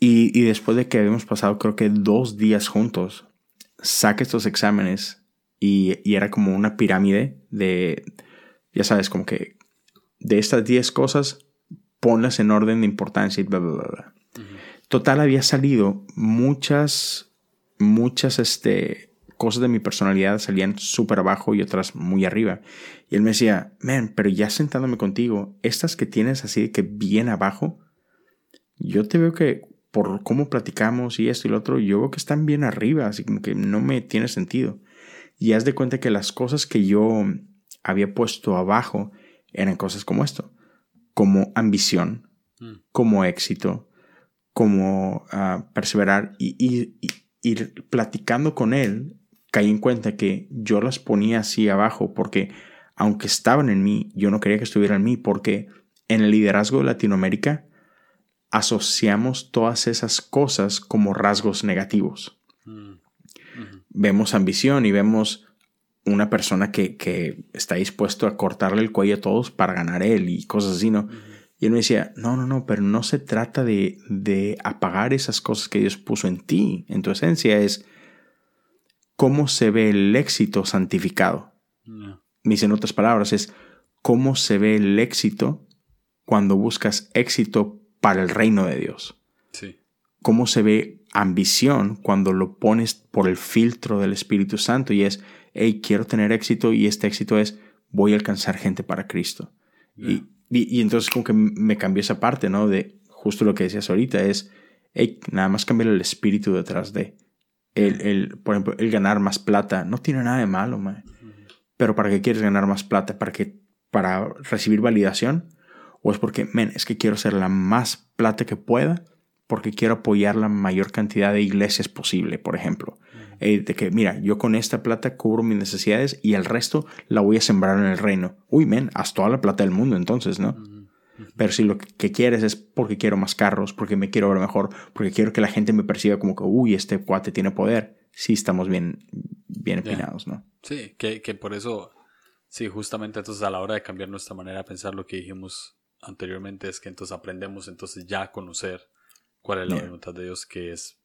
Y, y, después de que habíamos pasado creo que dos días juntos, saca estos exámenes y, y, era como una pirámide de, ya sabes, como que de estas 10 cosas, ponlas en orden de importancia y bla, bla, bla. Total, había salido muchas, muchas este, cosas de mi personalidad salían súper abajo y otras muy arriba. Y él me decía, man, pero ya sentándome contigo, estas que tienes así de que bien abajo, yo te veo que por cómo platicamos y esto y lo otro, yo veo que están bien arriba, así como que no me tiene sentido. Y haz de cuenta que las cosas que yo había puesto abajo eran cosas como esto, como ambición, mm. como éxito, como ah, perseverar y, ir platicando con él, caí en cuenta que yo las ponía así abajo porque aunque estaban en mí, yo no quería que estuvieran en mí porque en el liderazgo de Latinoamérica asociamos todas esas cosas como rasgos negativos. Mm. Vemos ambición y vemos una persona que, está dispuesto a cortarle el cuello a todos para ganar él y cosas así, ¿no? Y él me decía, no, no, no, pero no se trata de, de apagar esas cosas que Dios puso en ti, en tu esencia, es cómo se ve el éxito santificado. No. dice en otras palabras, es cómo se ve el éxito cuando buscas éxito para el reino de Dios. Sí. Cómo se ve ambición cuando lo pones por el filtro del Espíritu Santo y es, hey, quiero tener éxito y este éxito es, voy a alcanzar gente para Cristo. Y, y, entonces como que me cambió esa parte, ¿no? De justo lo que decías ahorita, es, hey, nada más cambiar el espíritu detrás de. El, el, por ejemplo, el ganar más plata no tiene nada de malo, man. Pero ¿para qué quieres ganar más plata? ¿Para qué? ¿Para recibir validación? ¿O es porque, men, es que quiero ser la más plata que pueda? Porque quiero apoyar la mayor cantidad de iglesias posible, por ejemplo. Eh, de que, mira, yo con esta plata cubro mis necesidades y el resto la voy a sembrar en el reino. Uy, men, haz toda la plata del mundo entonces, ¿no? Pero si lo que quieres es porque quiero más carros, porque me quiero ver mejor, porque quiero que la gente me perciba como que, uy, este cuate tiene poder, sí estamos bien, bien empinados, ¿no? Sí, que, que por eso, sí, justamente entonces a la hora de cambiar nuestra manera de pensar lo que dijimos anteriormente es que entonces aprendemos entonces ya a conocer cuál es la voluntad de Dios que es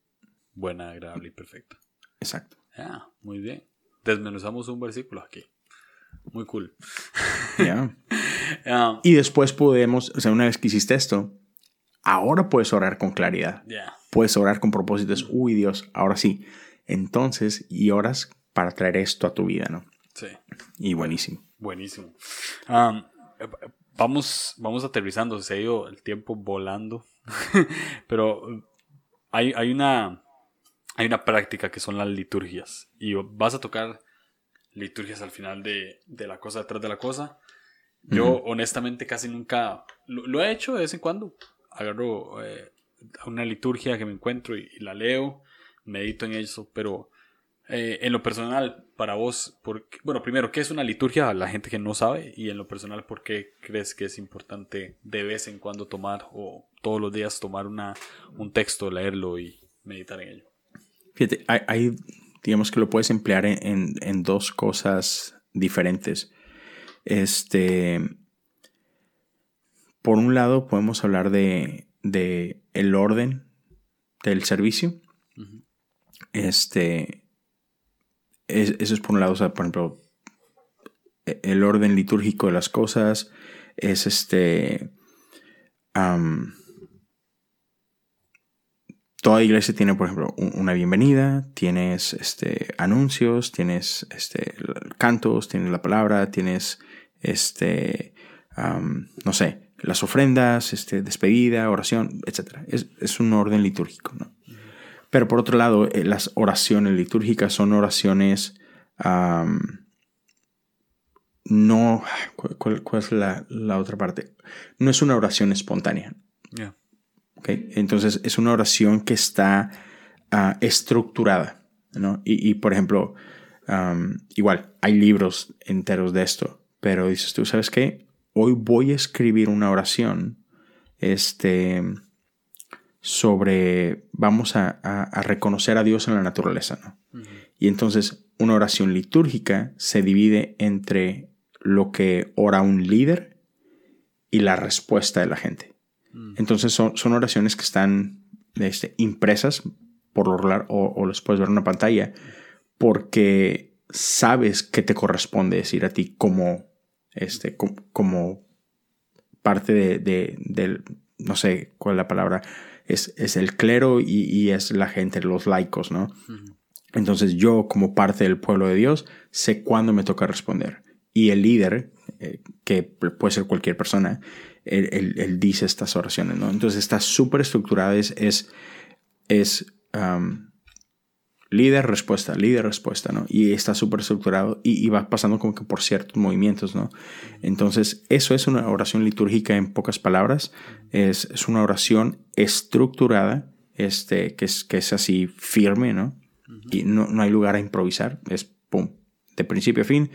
buena, agradable y perfecta. Exacto. Ya, muy bien. Desmenuzamos un versículo aquí. Muy cool. Ya. y después podemos, o sea, una vez que hiciste esto, ahora puedes orar con claridad. Ya. Puedes orar con propósitos. Uy, Dios, ahora sí. Entonces, y oras para traer esto a tu vida, ¿no? Sí. Y buenísimo. Buenísimo. Um, vamos, vamos aterrizando. Se ha ido el tiempo volando. Pero hay, hay una hay una práctica que son las liturgias. Y vas a tocar liturgias al final de, la cosa detrás de la cosa. Yo honestamente casi nunca lo, he hecho de vez en cuando. Agarro eh, una liturgia que me encuentro y, la leo, medito en eso, pero eh, en lo personal, para vos, bueno, primero, ¿qué es una liturgia? La gente que no sabe, y en lo personal, ¿por qué crees que es importante de vez en cuando tomar o todos los días tomar una, un texto, leerlo y meditar en ello? Fíjate, hay, digamos que lo puedes emplear en, dos cosas diferentes. Este, por un lado podemos hablar de, de el orden del servicio. Este, eso es por un lado, o sea, por ejemplo, e, el orden litúrgico de las cosas es este toda iglesia tiene, por ejemplo, una bienvenida, tienes este, anuncios, tienes este, cantos, tienes la palabra, tienes, este, no sé, las ofrendas, este, despedida, oración, etc. Es, un orden litúrgico. ¿no? Pero por otro lado, eh, las oraciones litúrgicas son oraciones... no, ¿cuál, es la, otra parte? No es una oración espontánea. Entonces es una oración que está ah, estructurada. Y, por ejemplo, igual, hay libros enteros de esto, pero dices tú, ¿sabes qué? Hoy voy a escribir una oración este, sobre, vamos a, reconocer a Dios en la naturaleza. Y entonces una oración litúrgica se divide entre lo que ora un líder y la respuesta de la gente. Mm. Entonces son, son, oraciones que están este, impresas por lo regular o, o las puedes ver en una pantalla porque sabes que te corresponde decir a ti como, este, como, parte de, del, no sé cuál es la palabra, es, es el clero y, es la gente, los laicos, ¿no? Entonces yo como parte del pueblo de Dios sé cuándo me toca responder. Y el líder, eh, que puede ser cualquier persona, él, dice estas oraciones, ¿no? Entonces está súper estructurada, es, es, líder, respuesta, líder, respuesta, ¿no? Y está súper estructurado y, va pasando como que por ciertos movimientos, ¿no? Entonces, eso es una oración litúrgica en pocas palabras, es, una oración estructurada, este, que, es, que es así firme, ¿no? Y no, no hay lugar a improvisar, es pum, de principio a fin,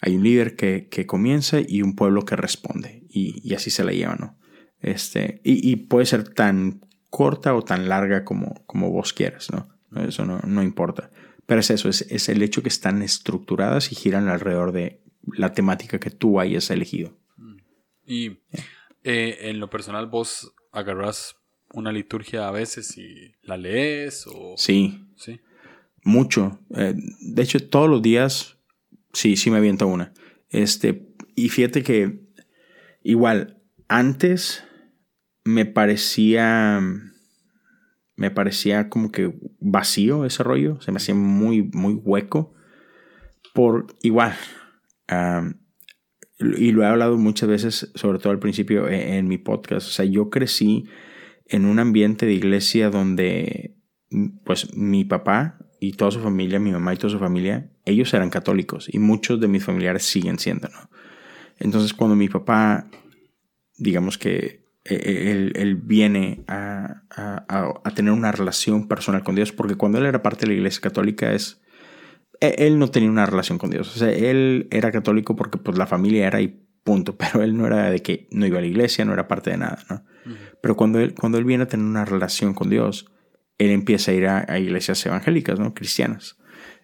hay un líder que, comienza y un pueblo que responde. Y, así se la lleva, ¿no? Este, y, puede ser tan corta o tan larga como, como vos quieras, ¿no? Eso no, importa. Pero es eso, es, el hecho que están estructuradas y giran alrededor de la temática que tú hayas elegido. Y eh, en lo personal, vos agarras una liturgia a veces y la lees o... Sí. Sí. Mucho. Eh, de hecho, todos los días Sí, sí me aviento una. Este, y fíjate que igual, antes me parecía, me parecía como que vacío ese rollo, se me hacía muy, muy hueco. Por igual, y lo he hablado muchas veces, sobre todo al principio en, en mi podcast, o sea, yo crecí en un ambiente de iglesia donde, pues, mi papá y toda su familia, mi mamá y toda su familia, ellos eran católicos y muchos de mis familiares siguen siendo, ¿no? Entonces cuando mi papá, digamos que e, e, él, viene a, tener una relación personal con Dios, porque cuando él era parte de la iglesia católica es, e, él no tenía una relación con Dios, o sea, él era católico porque pues la familia era y punto, pero él no era de que no iba a la iglesia, no era parte de nada, ¿no? Pero cuando él, cuando él viene a tener una relación con Dios, él empieza a ir a, iglesias evangélicas, ¿no? Cristianas.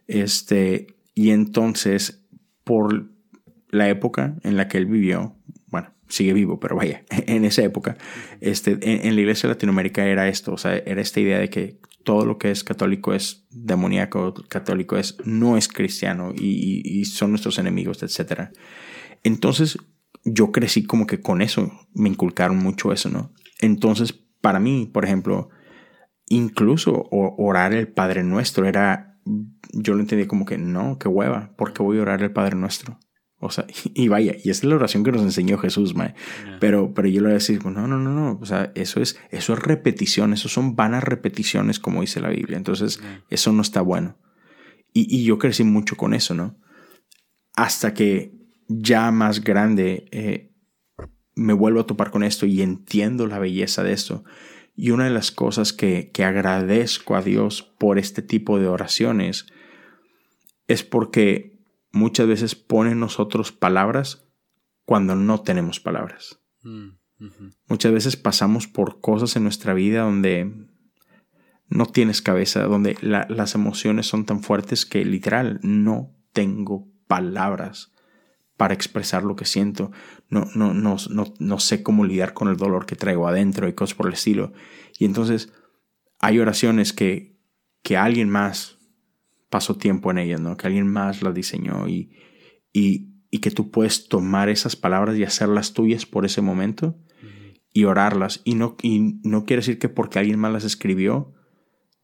Este, y entonces, por la época en la que él vivió, bueno, sigue vivo, pero vaya, en esa época, este, en, la iglesia de Latinoamérica era esto, o sea, era esta idea de que todo lo que es católico es demoníaco, católico es, no es cristiano y, son nuestros enemigos, etc. Entonces, yo crecí como que con eso, me inculcaron mucho eso, ¿no? Entonces, para mí, por ejemplo, incluso orar el Padre Nuestro era, yo lo entendí como que no, qué hueva, ¿por qué voy a orar el Padre Nuestro? O sea, y vaya, y esa es la oración que nos enseñó Jesús, mae. Pero, pero yo le voy a decir, no, no, no, no, o sea, eso es, eso es repetición, eso son vanas repeticiones, como dice la Biblia. Entonces, eso no está bueno. Y, y, yo crecí mucho con eso, ¿no? Hasta que ya más grande eh, me vuelvo a topar con esto y entiendo la belleza de esto. Y una de las cosas que, agradezco a Dios por este tipo de oraciones es porque muchas veces pone en nosotros palabras cuando no tenemos palabras. Mm, muchas veces pasamos por cosas en nuestra vida donde no tienes cabeza, donde las emociones son tan fuertes que literal no tengo palabras para expresar lo que siento, no, no, no, no, sé cómo lidiar con el dolor que traigo adentro y cosas por el estilo. Y entonces hay oraciones que, que alguien más pasó tiempo en ellas, ¿no? que alguien más las diseñó y, y, y que tú puedes tomar esas palabras y hacerlas tuyas por ese momento y orarlas. Y no, y no quiere decir que porque alguien más las escribió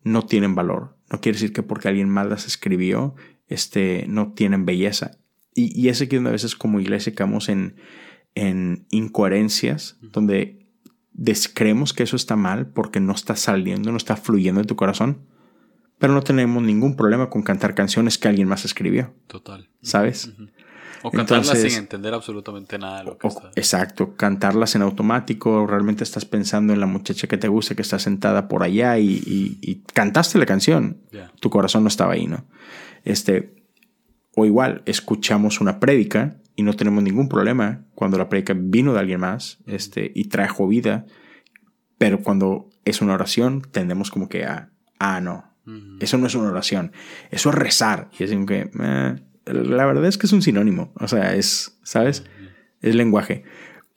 no tienen valor. No quiere decir que porque alguien más las escribió este, no tienen belleza. Y, y ese que una veces como iglesia caemos en, en incoherencias, donde descreemos que eso está mal porque no está saliendo, no está fluyendo en tu corazón, pero no tenemos ningún problema con cantar canciones que alguien más escribió. Total. ¿Sabes? O cantarlas sin entender absolutamente nada de lo que está. Exacto, cantarlas en automático, realmente estás pensando en la muchacha que te gusta, que está sentada por allá y, cantaste la canción. Tu corazón no estaba ahí, ¿no? Este, o igual, escuchamos una prédica y no tenemos ningún problema cuando la prédica vino de alguien más este, y trajo vida, pero cuando es una oración tendemos como que a, ah, no, eso no es una oración, eso es rezar. Y es como que, eh, la verdad es que es un sinónimo, o sea, es, ¿sabes? Es lenguaje.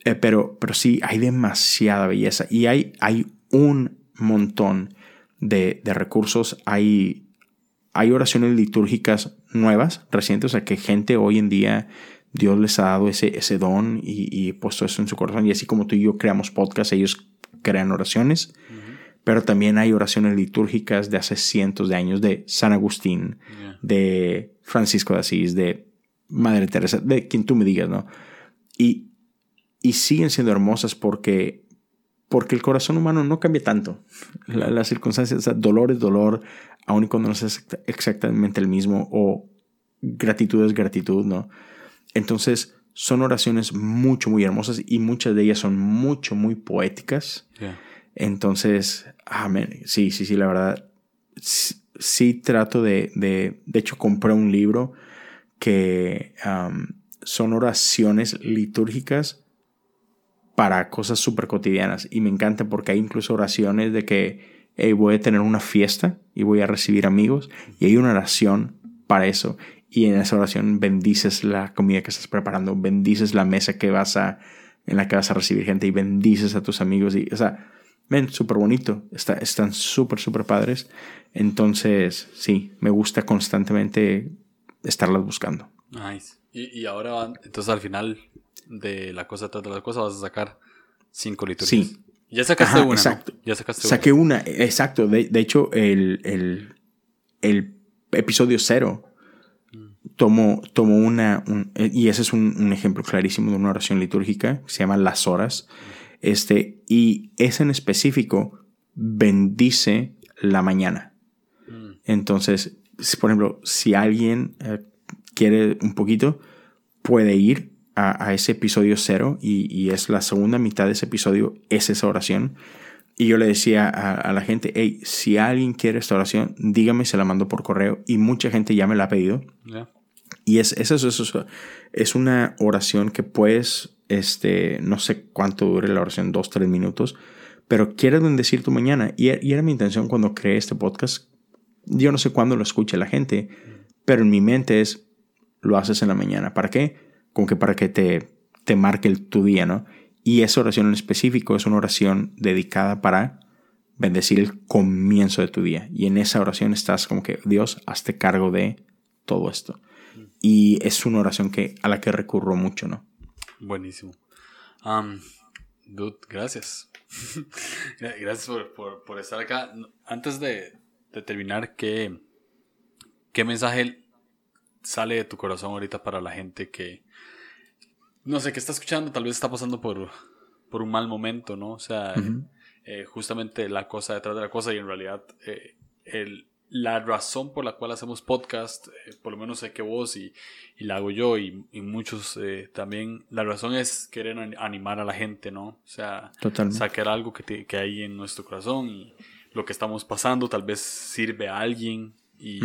Eh, pero, pero sí, hay demasiada belleza y hay, hay un montón de, de recursos, hay hay oraciones litúrgicas nuevas, recientes, o sea, que gente hoy en día Dios les ha dado ese, ese don y, puesto eso en su corazón. Y así como tú y yo creamos podcasts, ellos crean oraciones. Pero también hay oraciones litúrgicas de hace cientos de años de San Agustín, de Francisco de Asís, de Madre Teresa, de quien tú me digas, ¿no? Y, y siguen siendo hermosas porque, porque el corazón humano no cambia tanto. las circunstancias, o sea, dolor es dolor, aun y cuando no es exactamente el mismo, o gratitud es gratitud, ¿no? Entonces, son oraciones mucho, muy hermosas y muchas de ellas son mucho, muy poéticas. Entonces, amén. Sí, sí, sí, la verdad. Sí, trato de, de, de hecho, compré un libro que son oraciones litúrgicas para cosas súper cotidianas. Y me encanta porque hay incluso oraciones de que voy a tener una fiesta y voy a recibir amigos y hay una oración para eso. Y en esa oración bendices la comida que estás preparando, bendices la mesa que vas a, en la que vas a recibir gente y bendices a tus amigos. Y, o sea, ven, súper bonito. Está, están súper, súper padres. Entonces, sí, me gusta constantemente estarlas buscando. Nice. Y, y ahora, entonces al final de la cosa de la cosa vas a sacar cinco litros. Sí, ya sacaste una. Exacto. Ya sacaste Saqué una, exacto. De, hecho, el, el, el, episodio cero tomó, tomó una. y ese es un, un, ejemplo clarísimo de una oración litúrgica que se llama Las Horas. Este, y ese en específico bendice la mañana. Mm. Entonces, por ejemplo, si alguien eh, quiere un poquito, puede ir a, ese episodio cero y, es la segunda mitad de ese episodio, es esa oración. Y yo le decía a, la gente, hey, si alguien quiere esta oración, dígame, se la mando por correo. Y mucha gente ya me la ha pedido. Y es, es eso, es una oración que puedes, este, no sé cuánto dure la oración, dos, tres minutos, pero quieres bendecir tu mañana. Y, y, era mi intención cuando creé este podcast. Yo no sé cuándo lo escuche la gente, pero en mi mente es, lo haces en la mañana. ¿Para qué? Como que para que te, te marque el, tu día, ¿no? Y esa oración en específico es una oración dedicada para bendecir el comienzo de tu día. Y en esa oración estás como que, Dios, hazte cargo de todo esto. Y es una oración que, a la que recurro mucho, ¿no? Buenísimo. Um, dude, gracias. gracias por, por, estar acá. Antes de, de terminar, ¿qué, ¿qué mensaje sale de tu corazón ahorita para la gente que, no sé, que está escuchando, tal vez está pasando por, por un mal momento, ¿no? O sea, eh, justamente la cosa detrás de la cosa y en realidad eh, el, la razón por la cual hacemos podcast, eh, por lo menos sé que vos y, y la hago yo y, y muchos también, la razón es querer animar a la gente, ¿no? O sea, sacar algo que, que, hay en nuestro corazón y lo que estamos pasando tal vez sirve a alguien y,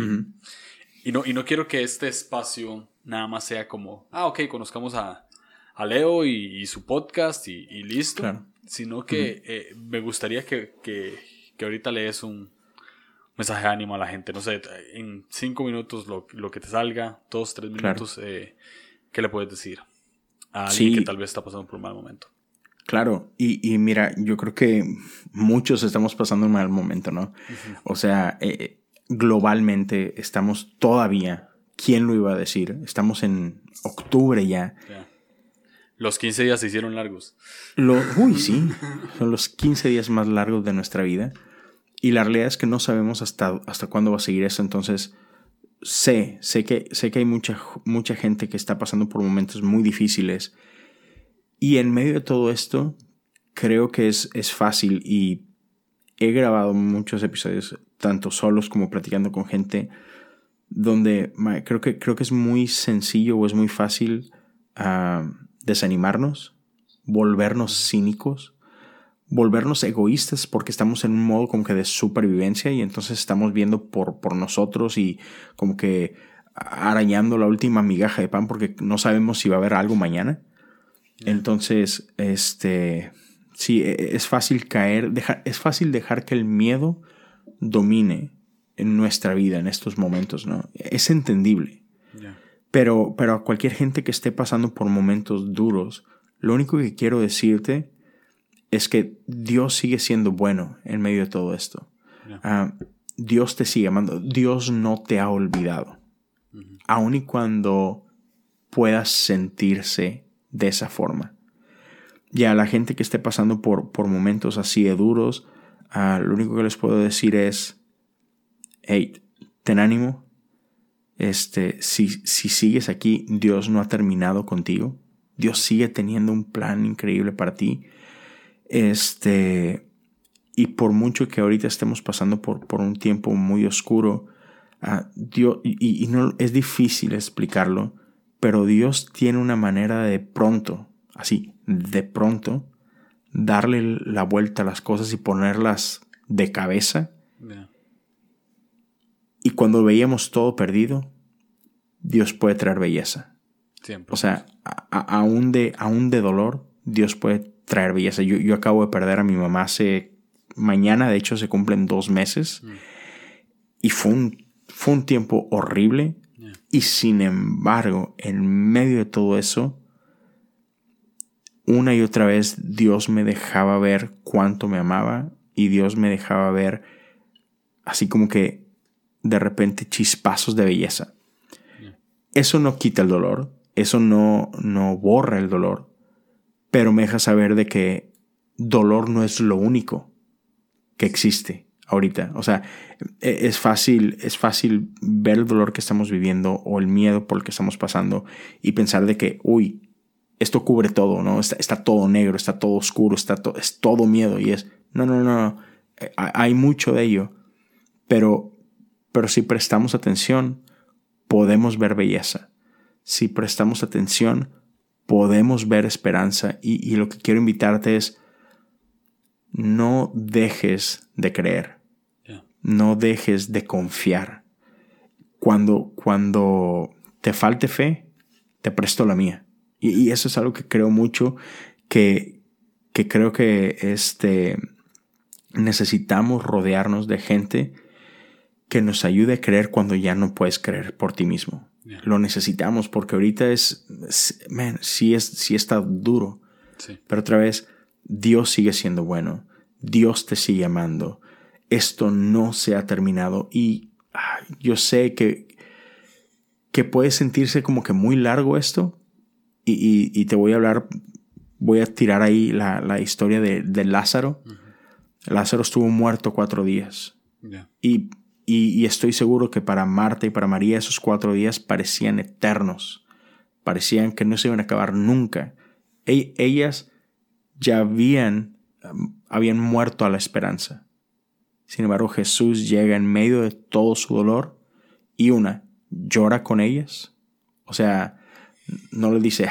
y, no, y no quiero que este espacio nada más sea como, ah, ok, conozcamos a a Leo y, su podcast y, listo. Sino que eh, me gustaría que, que, que, ahorita lees un mensaje de ánimo a la gente. No sé, en cinco minutos lo, lo que te salga, dos, tres minutos, eh, ¿qué le puedes decir a alguien que tal vez está pasando por un mal momento? Claro, y, mira, yo creo que muchos estamos pasando un mal momento, ¿no? O sea, eh, globalmente estamos todavía, ¿quién lo iba a decir? Estamos en octubre ya. Los 15 días se hicieron largos. uy, sí, son los 15 días más largos de nuestra vida. Y la realidad es que no sabemos hasta, hasta cuándo va a seguir eso. Entonces, sé, sé que, sé que hay mucha, mucha gente que está pasando por momentos muy difíciles. Y en medio de todo esto, creo que es, es fácil y he grabado muchos episodios, tanto solos como platicando con gente, donde creo que, creo que es muy sencillo o es muy fácil uh, desanimarnos, volvernos cínicos, volvernos egoístas porque estamos en un modo como que de supervivencia y entonces estamos viendo por, por nosotros y como que arañando la última migaja de pan porque no sabemos si va a haber algo mañana. Entonces, este, sí, e, e, es fácil caer, dejar, es fácil dejar que el miedo domine en nuestra vida en estos momentos, ¿no? Es entendible. Pero, pero a cualquier gente que esté pasando por momentos duros, lo único que quiero decirte es que Dios sigue siendo bueno en medio de todo esto. Ah, Dios te sigue amando. Dios no te ha olvidado. Aun y cuando puedas sentirse de esa forma. Y a la gente que esté pasando por, por momentos así de duros, ah, lo único que les puedo decir es, hey, ten ánimo, este, si, si sigues aquí, Dios no ha terminado contigo. Dios sigue teniendo un plan increíble para ti. Este, y por mucho que ahorita estemos pasando por, por un tiempo muy oscuro, uh, Dios, y, y, no es difícil explicarlo, pero Dios tiene una manera de pronto, así, de pronto, darle la vuelta a las cosas y ponerlas de cabeza y cuando veíamos todo perdido, Dios puede traer belleza. O sea, aún, de, aún de dolor, Dios puede traer belleza. Yo, yo, acabo de perder a mi mamá hace... Mañana, de hecho, se cumplen dos meses. Mm. Y fue un, fue un tiempo horrible. Y sin embargo, en medio de todo eso, una y otra vez Dios me dejaba ver cuánto me amaba y Dios me dejaba ver así como que de repente chispazos de belleza. Eso no quita el dolor, eso no, no borra el dolor, pero me deja saber de que dolor no es lo único que existe ahorita. O sea, e, es fácil, es fácil ver el dolor que estamos viviendo o el miedo por el que estamos pasando y pensar de que, uy, esto cubre todo, ¿no? Está, está todo negro, está todo oscuro, está es todo miedo y es, no, no, no, no, eh, hay mucho de ello, pero pero si prestamos atención, podemos ver belleza. Si prestamos atención, podemos ver esperanza. Y, lo que quiero invitarte es, no dejes de creer. No dejes de confiar. Cuando, cuando te falte fe, te presto la mía. Y, eso es algo que creo mucho, que, que creo que este, necesitamos rodearnos de gente que nos ayude a creer cuando ya no puedes creer por ti mismo. Lo necesitamos porque ahorita es, man, sí, es, sí está duro. Pero otra vez, Dios sigue siendo bueno. Dios te sigue amando. Esto no se ha terminado y yo sé que, que puede sentirse como que muy largo esto y, te voy a hablar, voy a tirar ahí la, historia de, Lázaro. Lázaro estuvo muerto cuatro días. Y y, estoy seguro que para Marta y para María esos cuatro días parecían eternos, parecían que no se iban a acabar nunca. E, ellas ya habían, um, habían muerto a la esperanza. Sin embargo, Jesús llega en medio de todo su dolor y una, llora con ellas. O sea, no le dice,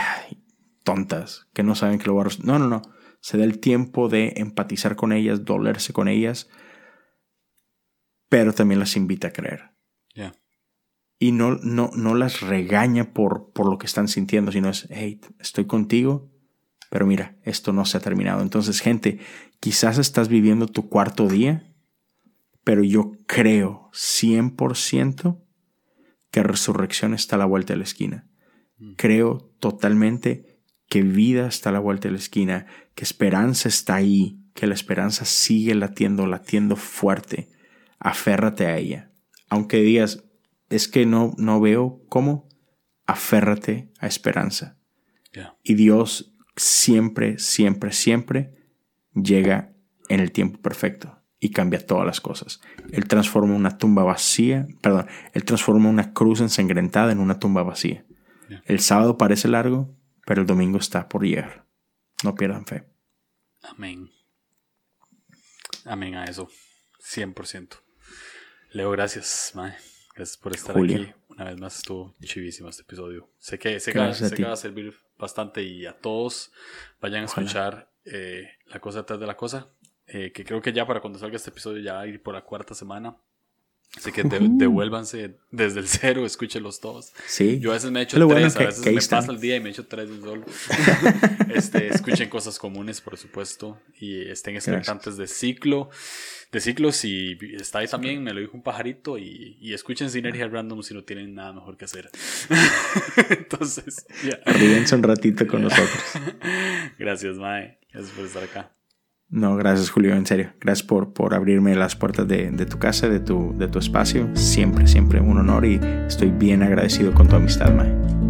tontas, que no saben que lo va a... No, no, no. Se da el tiempo de empatizar con ellas, dolerse con ellas, pero también las invita a creer. Y no, no, no las regaña por, por lo que están sintiendo, sino es, hey, estoy contigo, pero mira, esto no se ha terminado. Entonces, gente, quizás estás viviendo tu cuarto día, pero yo creo 100% que resurrección está a la vuelta de la esquina. Creo totalmente que vida está a la vuelta de la esquina, que esperanza está ahí, que la esperanza sigue latiendo, latiendo fuerte. Aférrate a ella. Aunque digas, es que no, no veo cómo, aférrate a esperanza. Y Dios siempre, siempre, siempre llega en el tiempo perfecto y cambia todas las cosas. Él transforma una tumba vacía, perdón, Él transforma una cruz ensangrentada en una tumba vacía. El sábado parece largo, pero el domingo está por llegar. No pierdan fe. Amén. Amén a eso. 100%. Leo, gracias, Mae. Gracias por estar aquí. Una vez más estuvo chivísimo este episodio. Sé que, sé que, va a servir bastante y a todos vayan a escuchar eh, La cosa detrás de la cosa. Eh, que creo que ya para cuando salga este episodio ya va a ir por la cuarta semana. Así que devuélvanse desde el cero, escúchenlos todos. Sí. Yo a veces me he hecho tres, a veces me pasa el día y me he hecho tres solo. este, escuchen cosas comunes, por supuesto, y estén expectantes de ciclo, de ciclos. Y está ahí también, me lo dijo un pajarito, y, y escuchen Sinergia Random si no tienen nada mejor que hacer. Entonces, ya. Yeah. un ratito con nosotros. Gracias, Mae. Gracias por estar acá. No, gracias Julio, en serio. Gracias por, por abrirme las puertas de, de, tu casa, de tu, de tu espacio. Siempre, siempre un honor y estoy bien agradecido con tu amistad, Mae.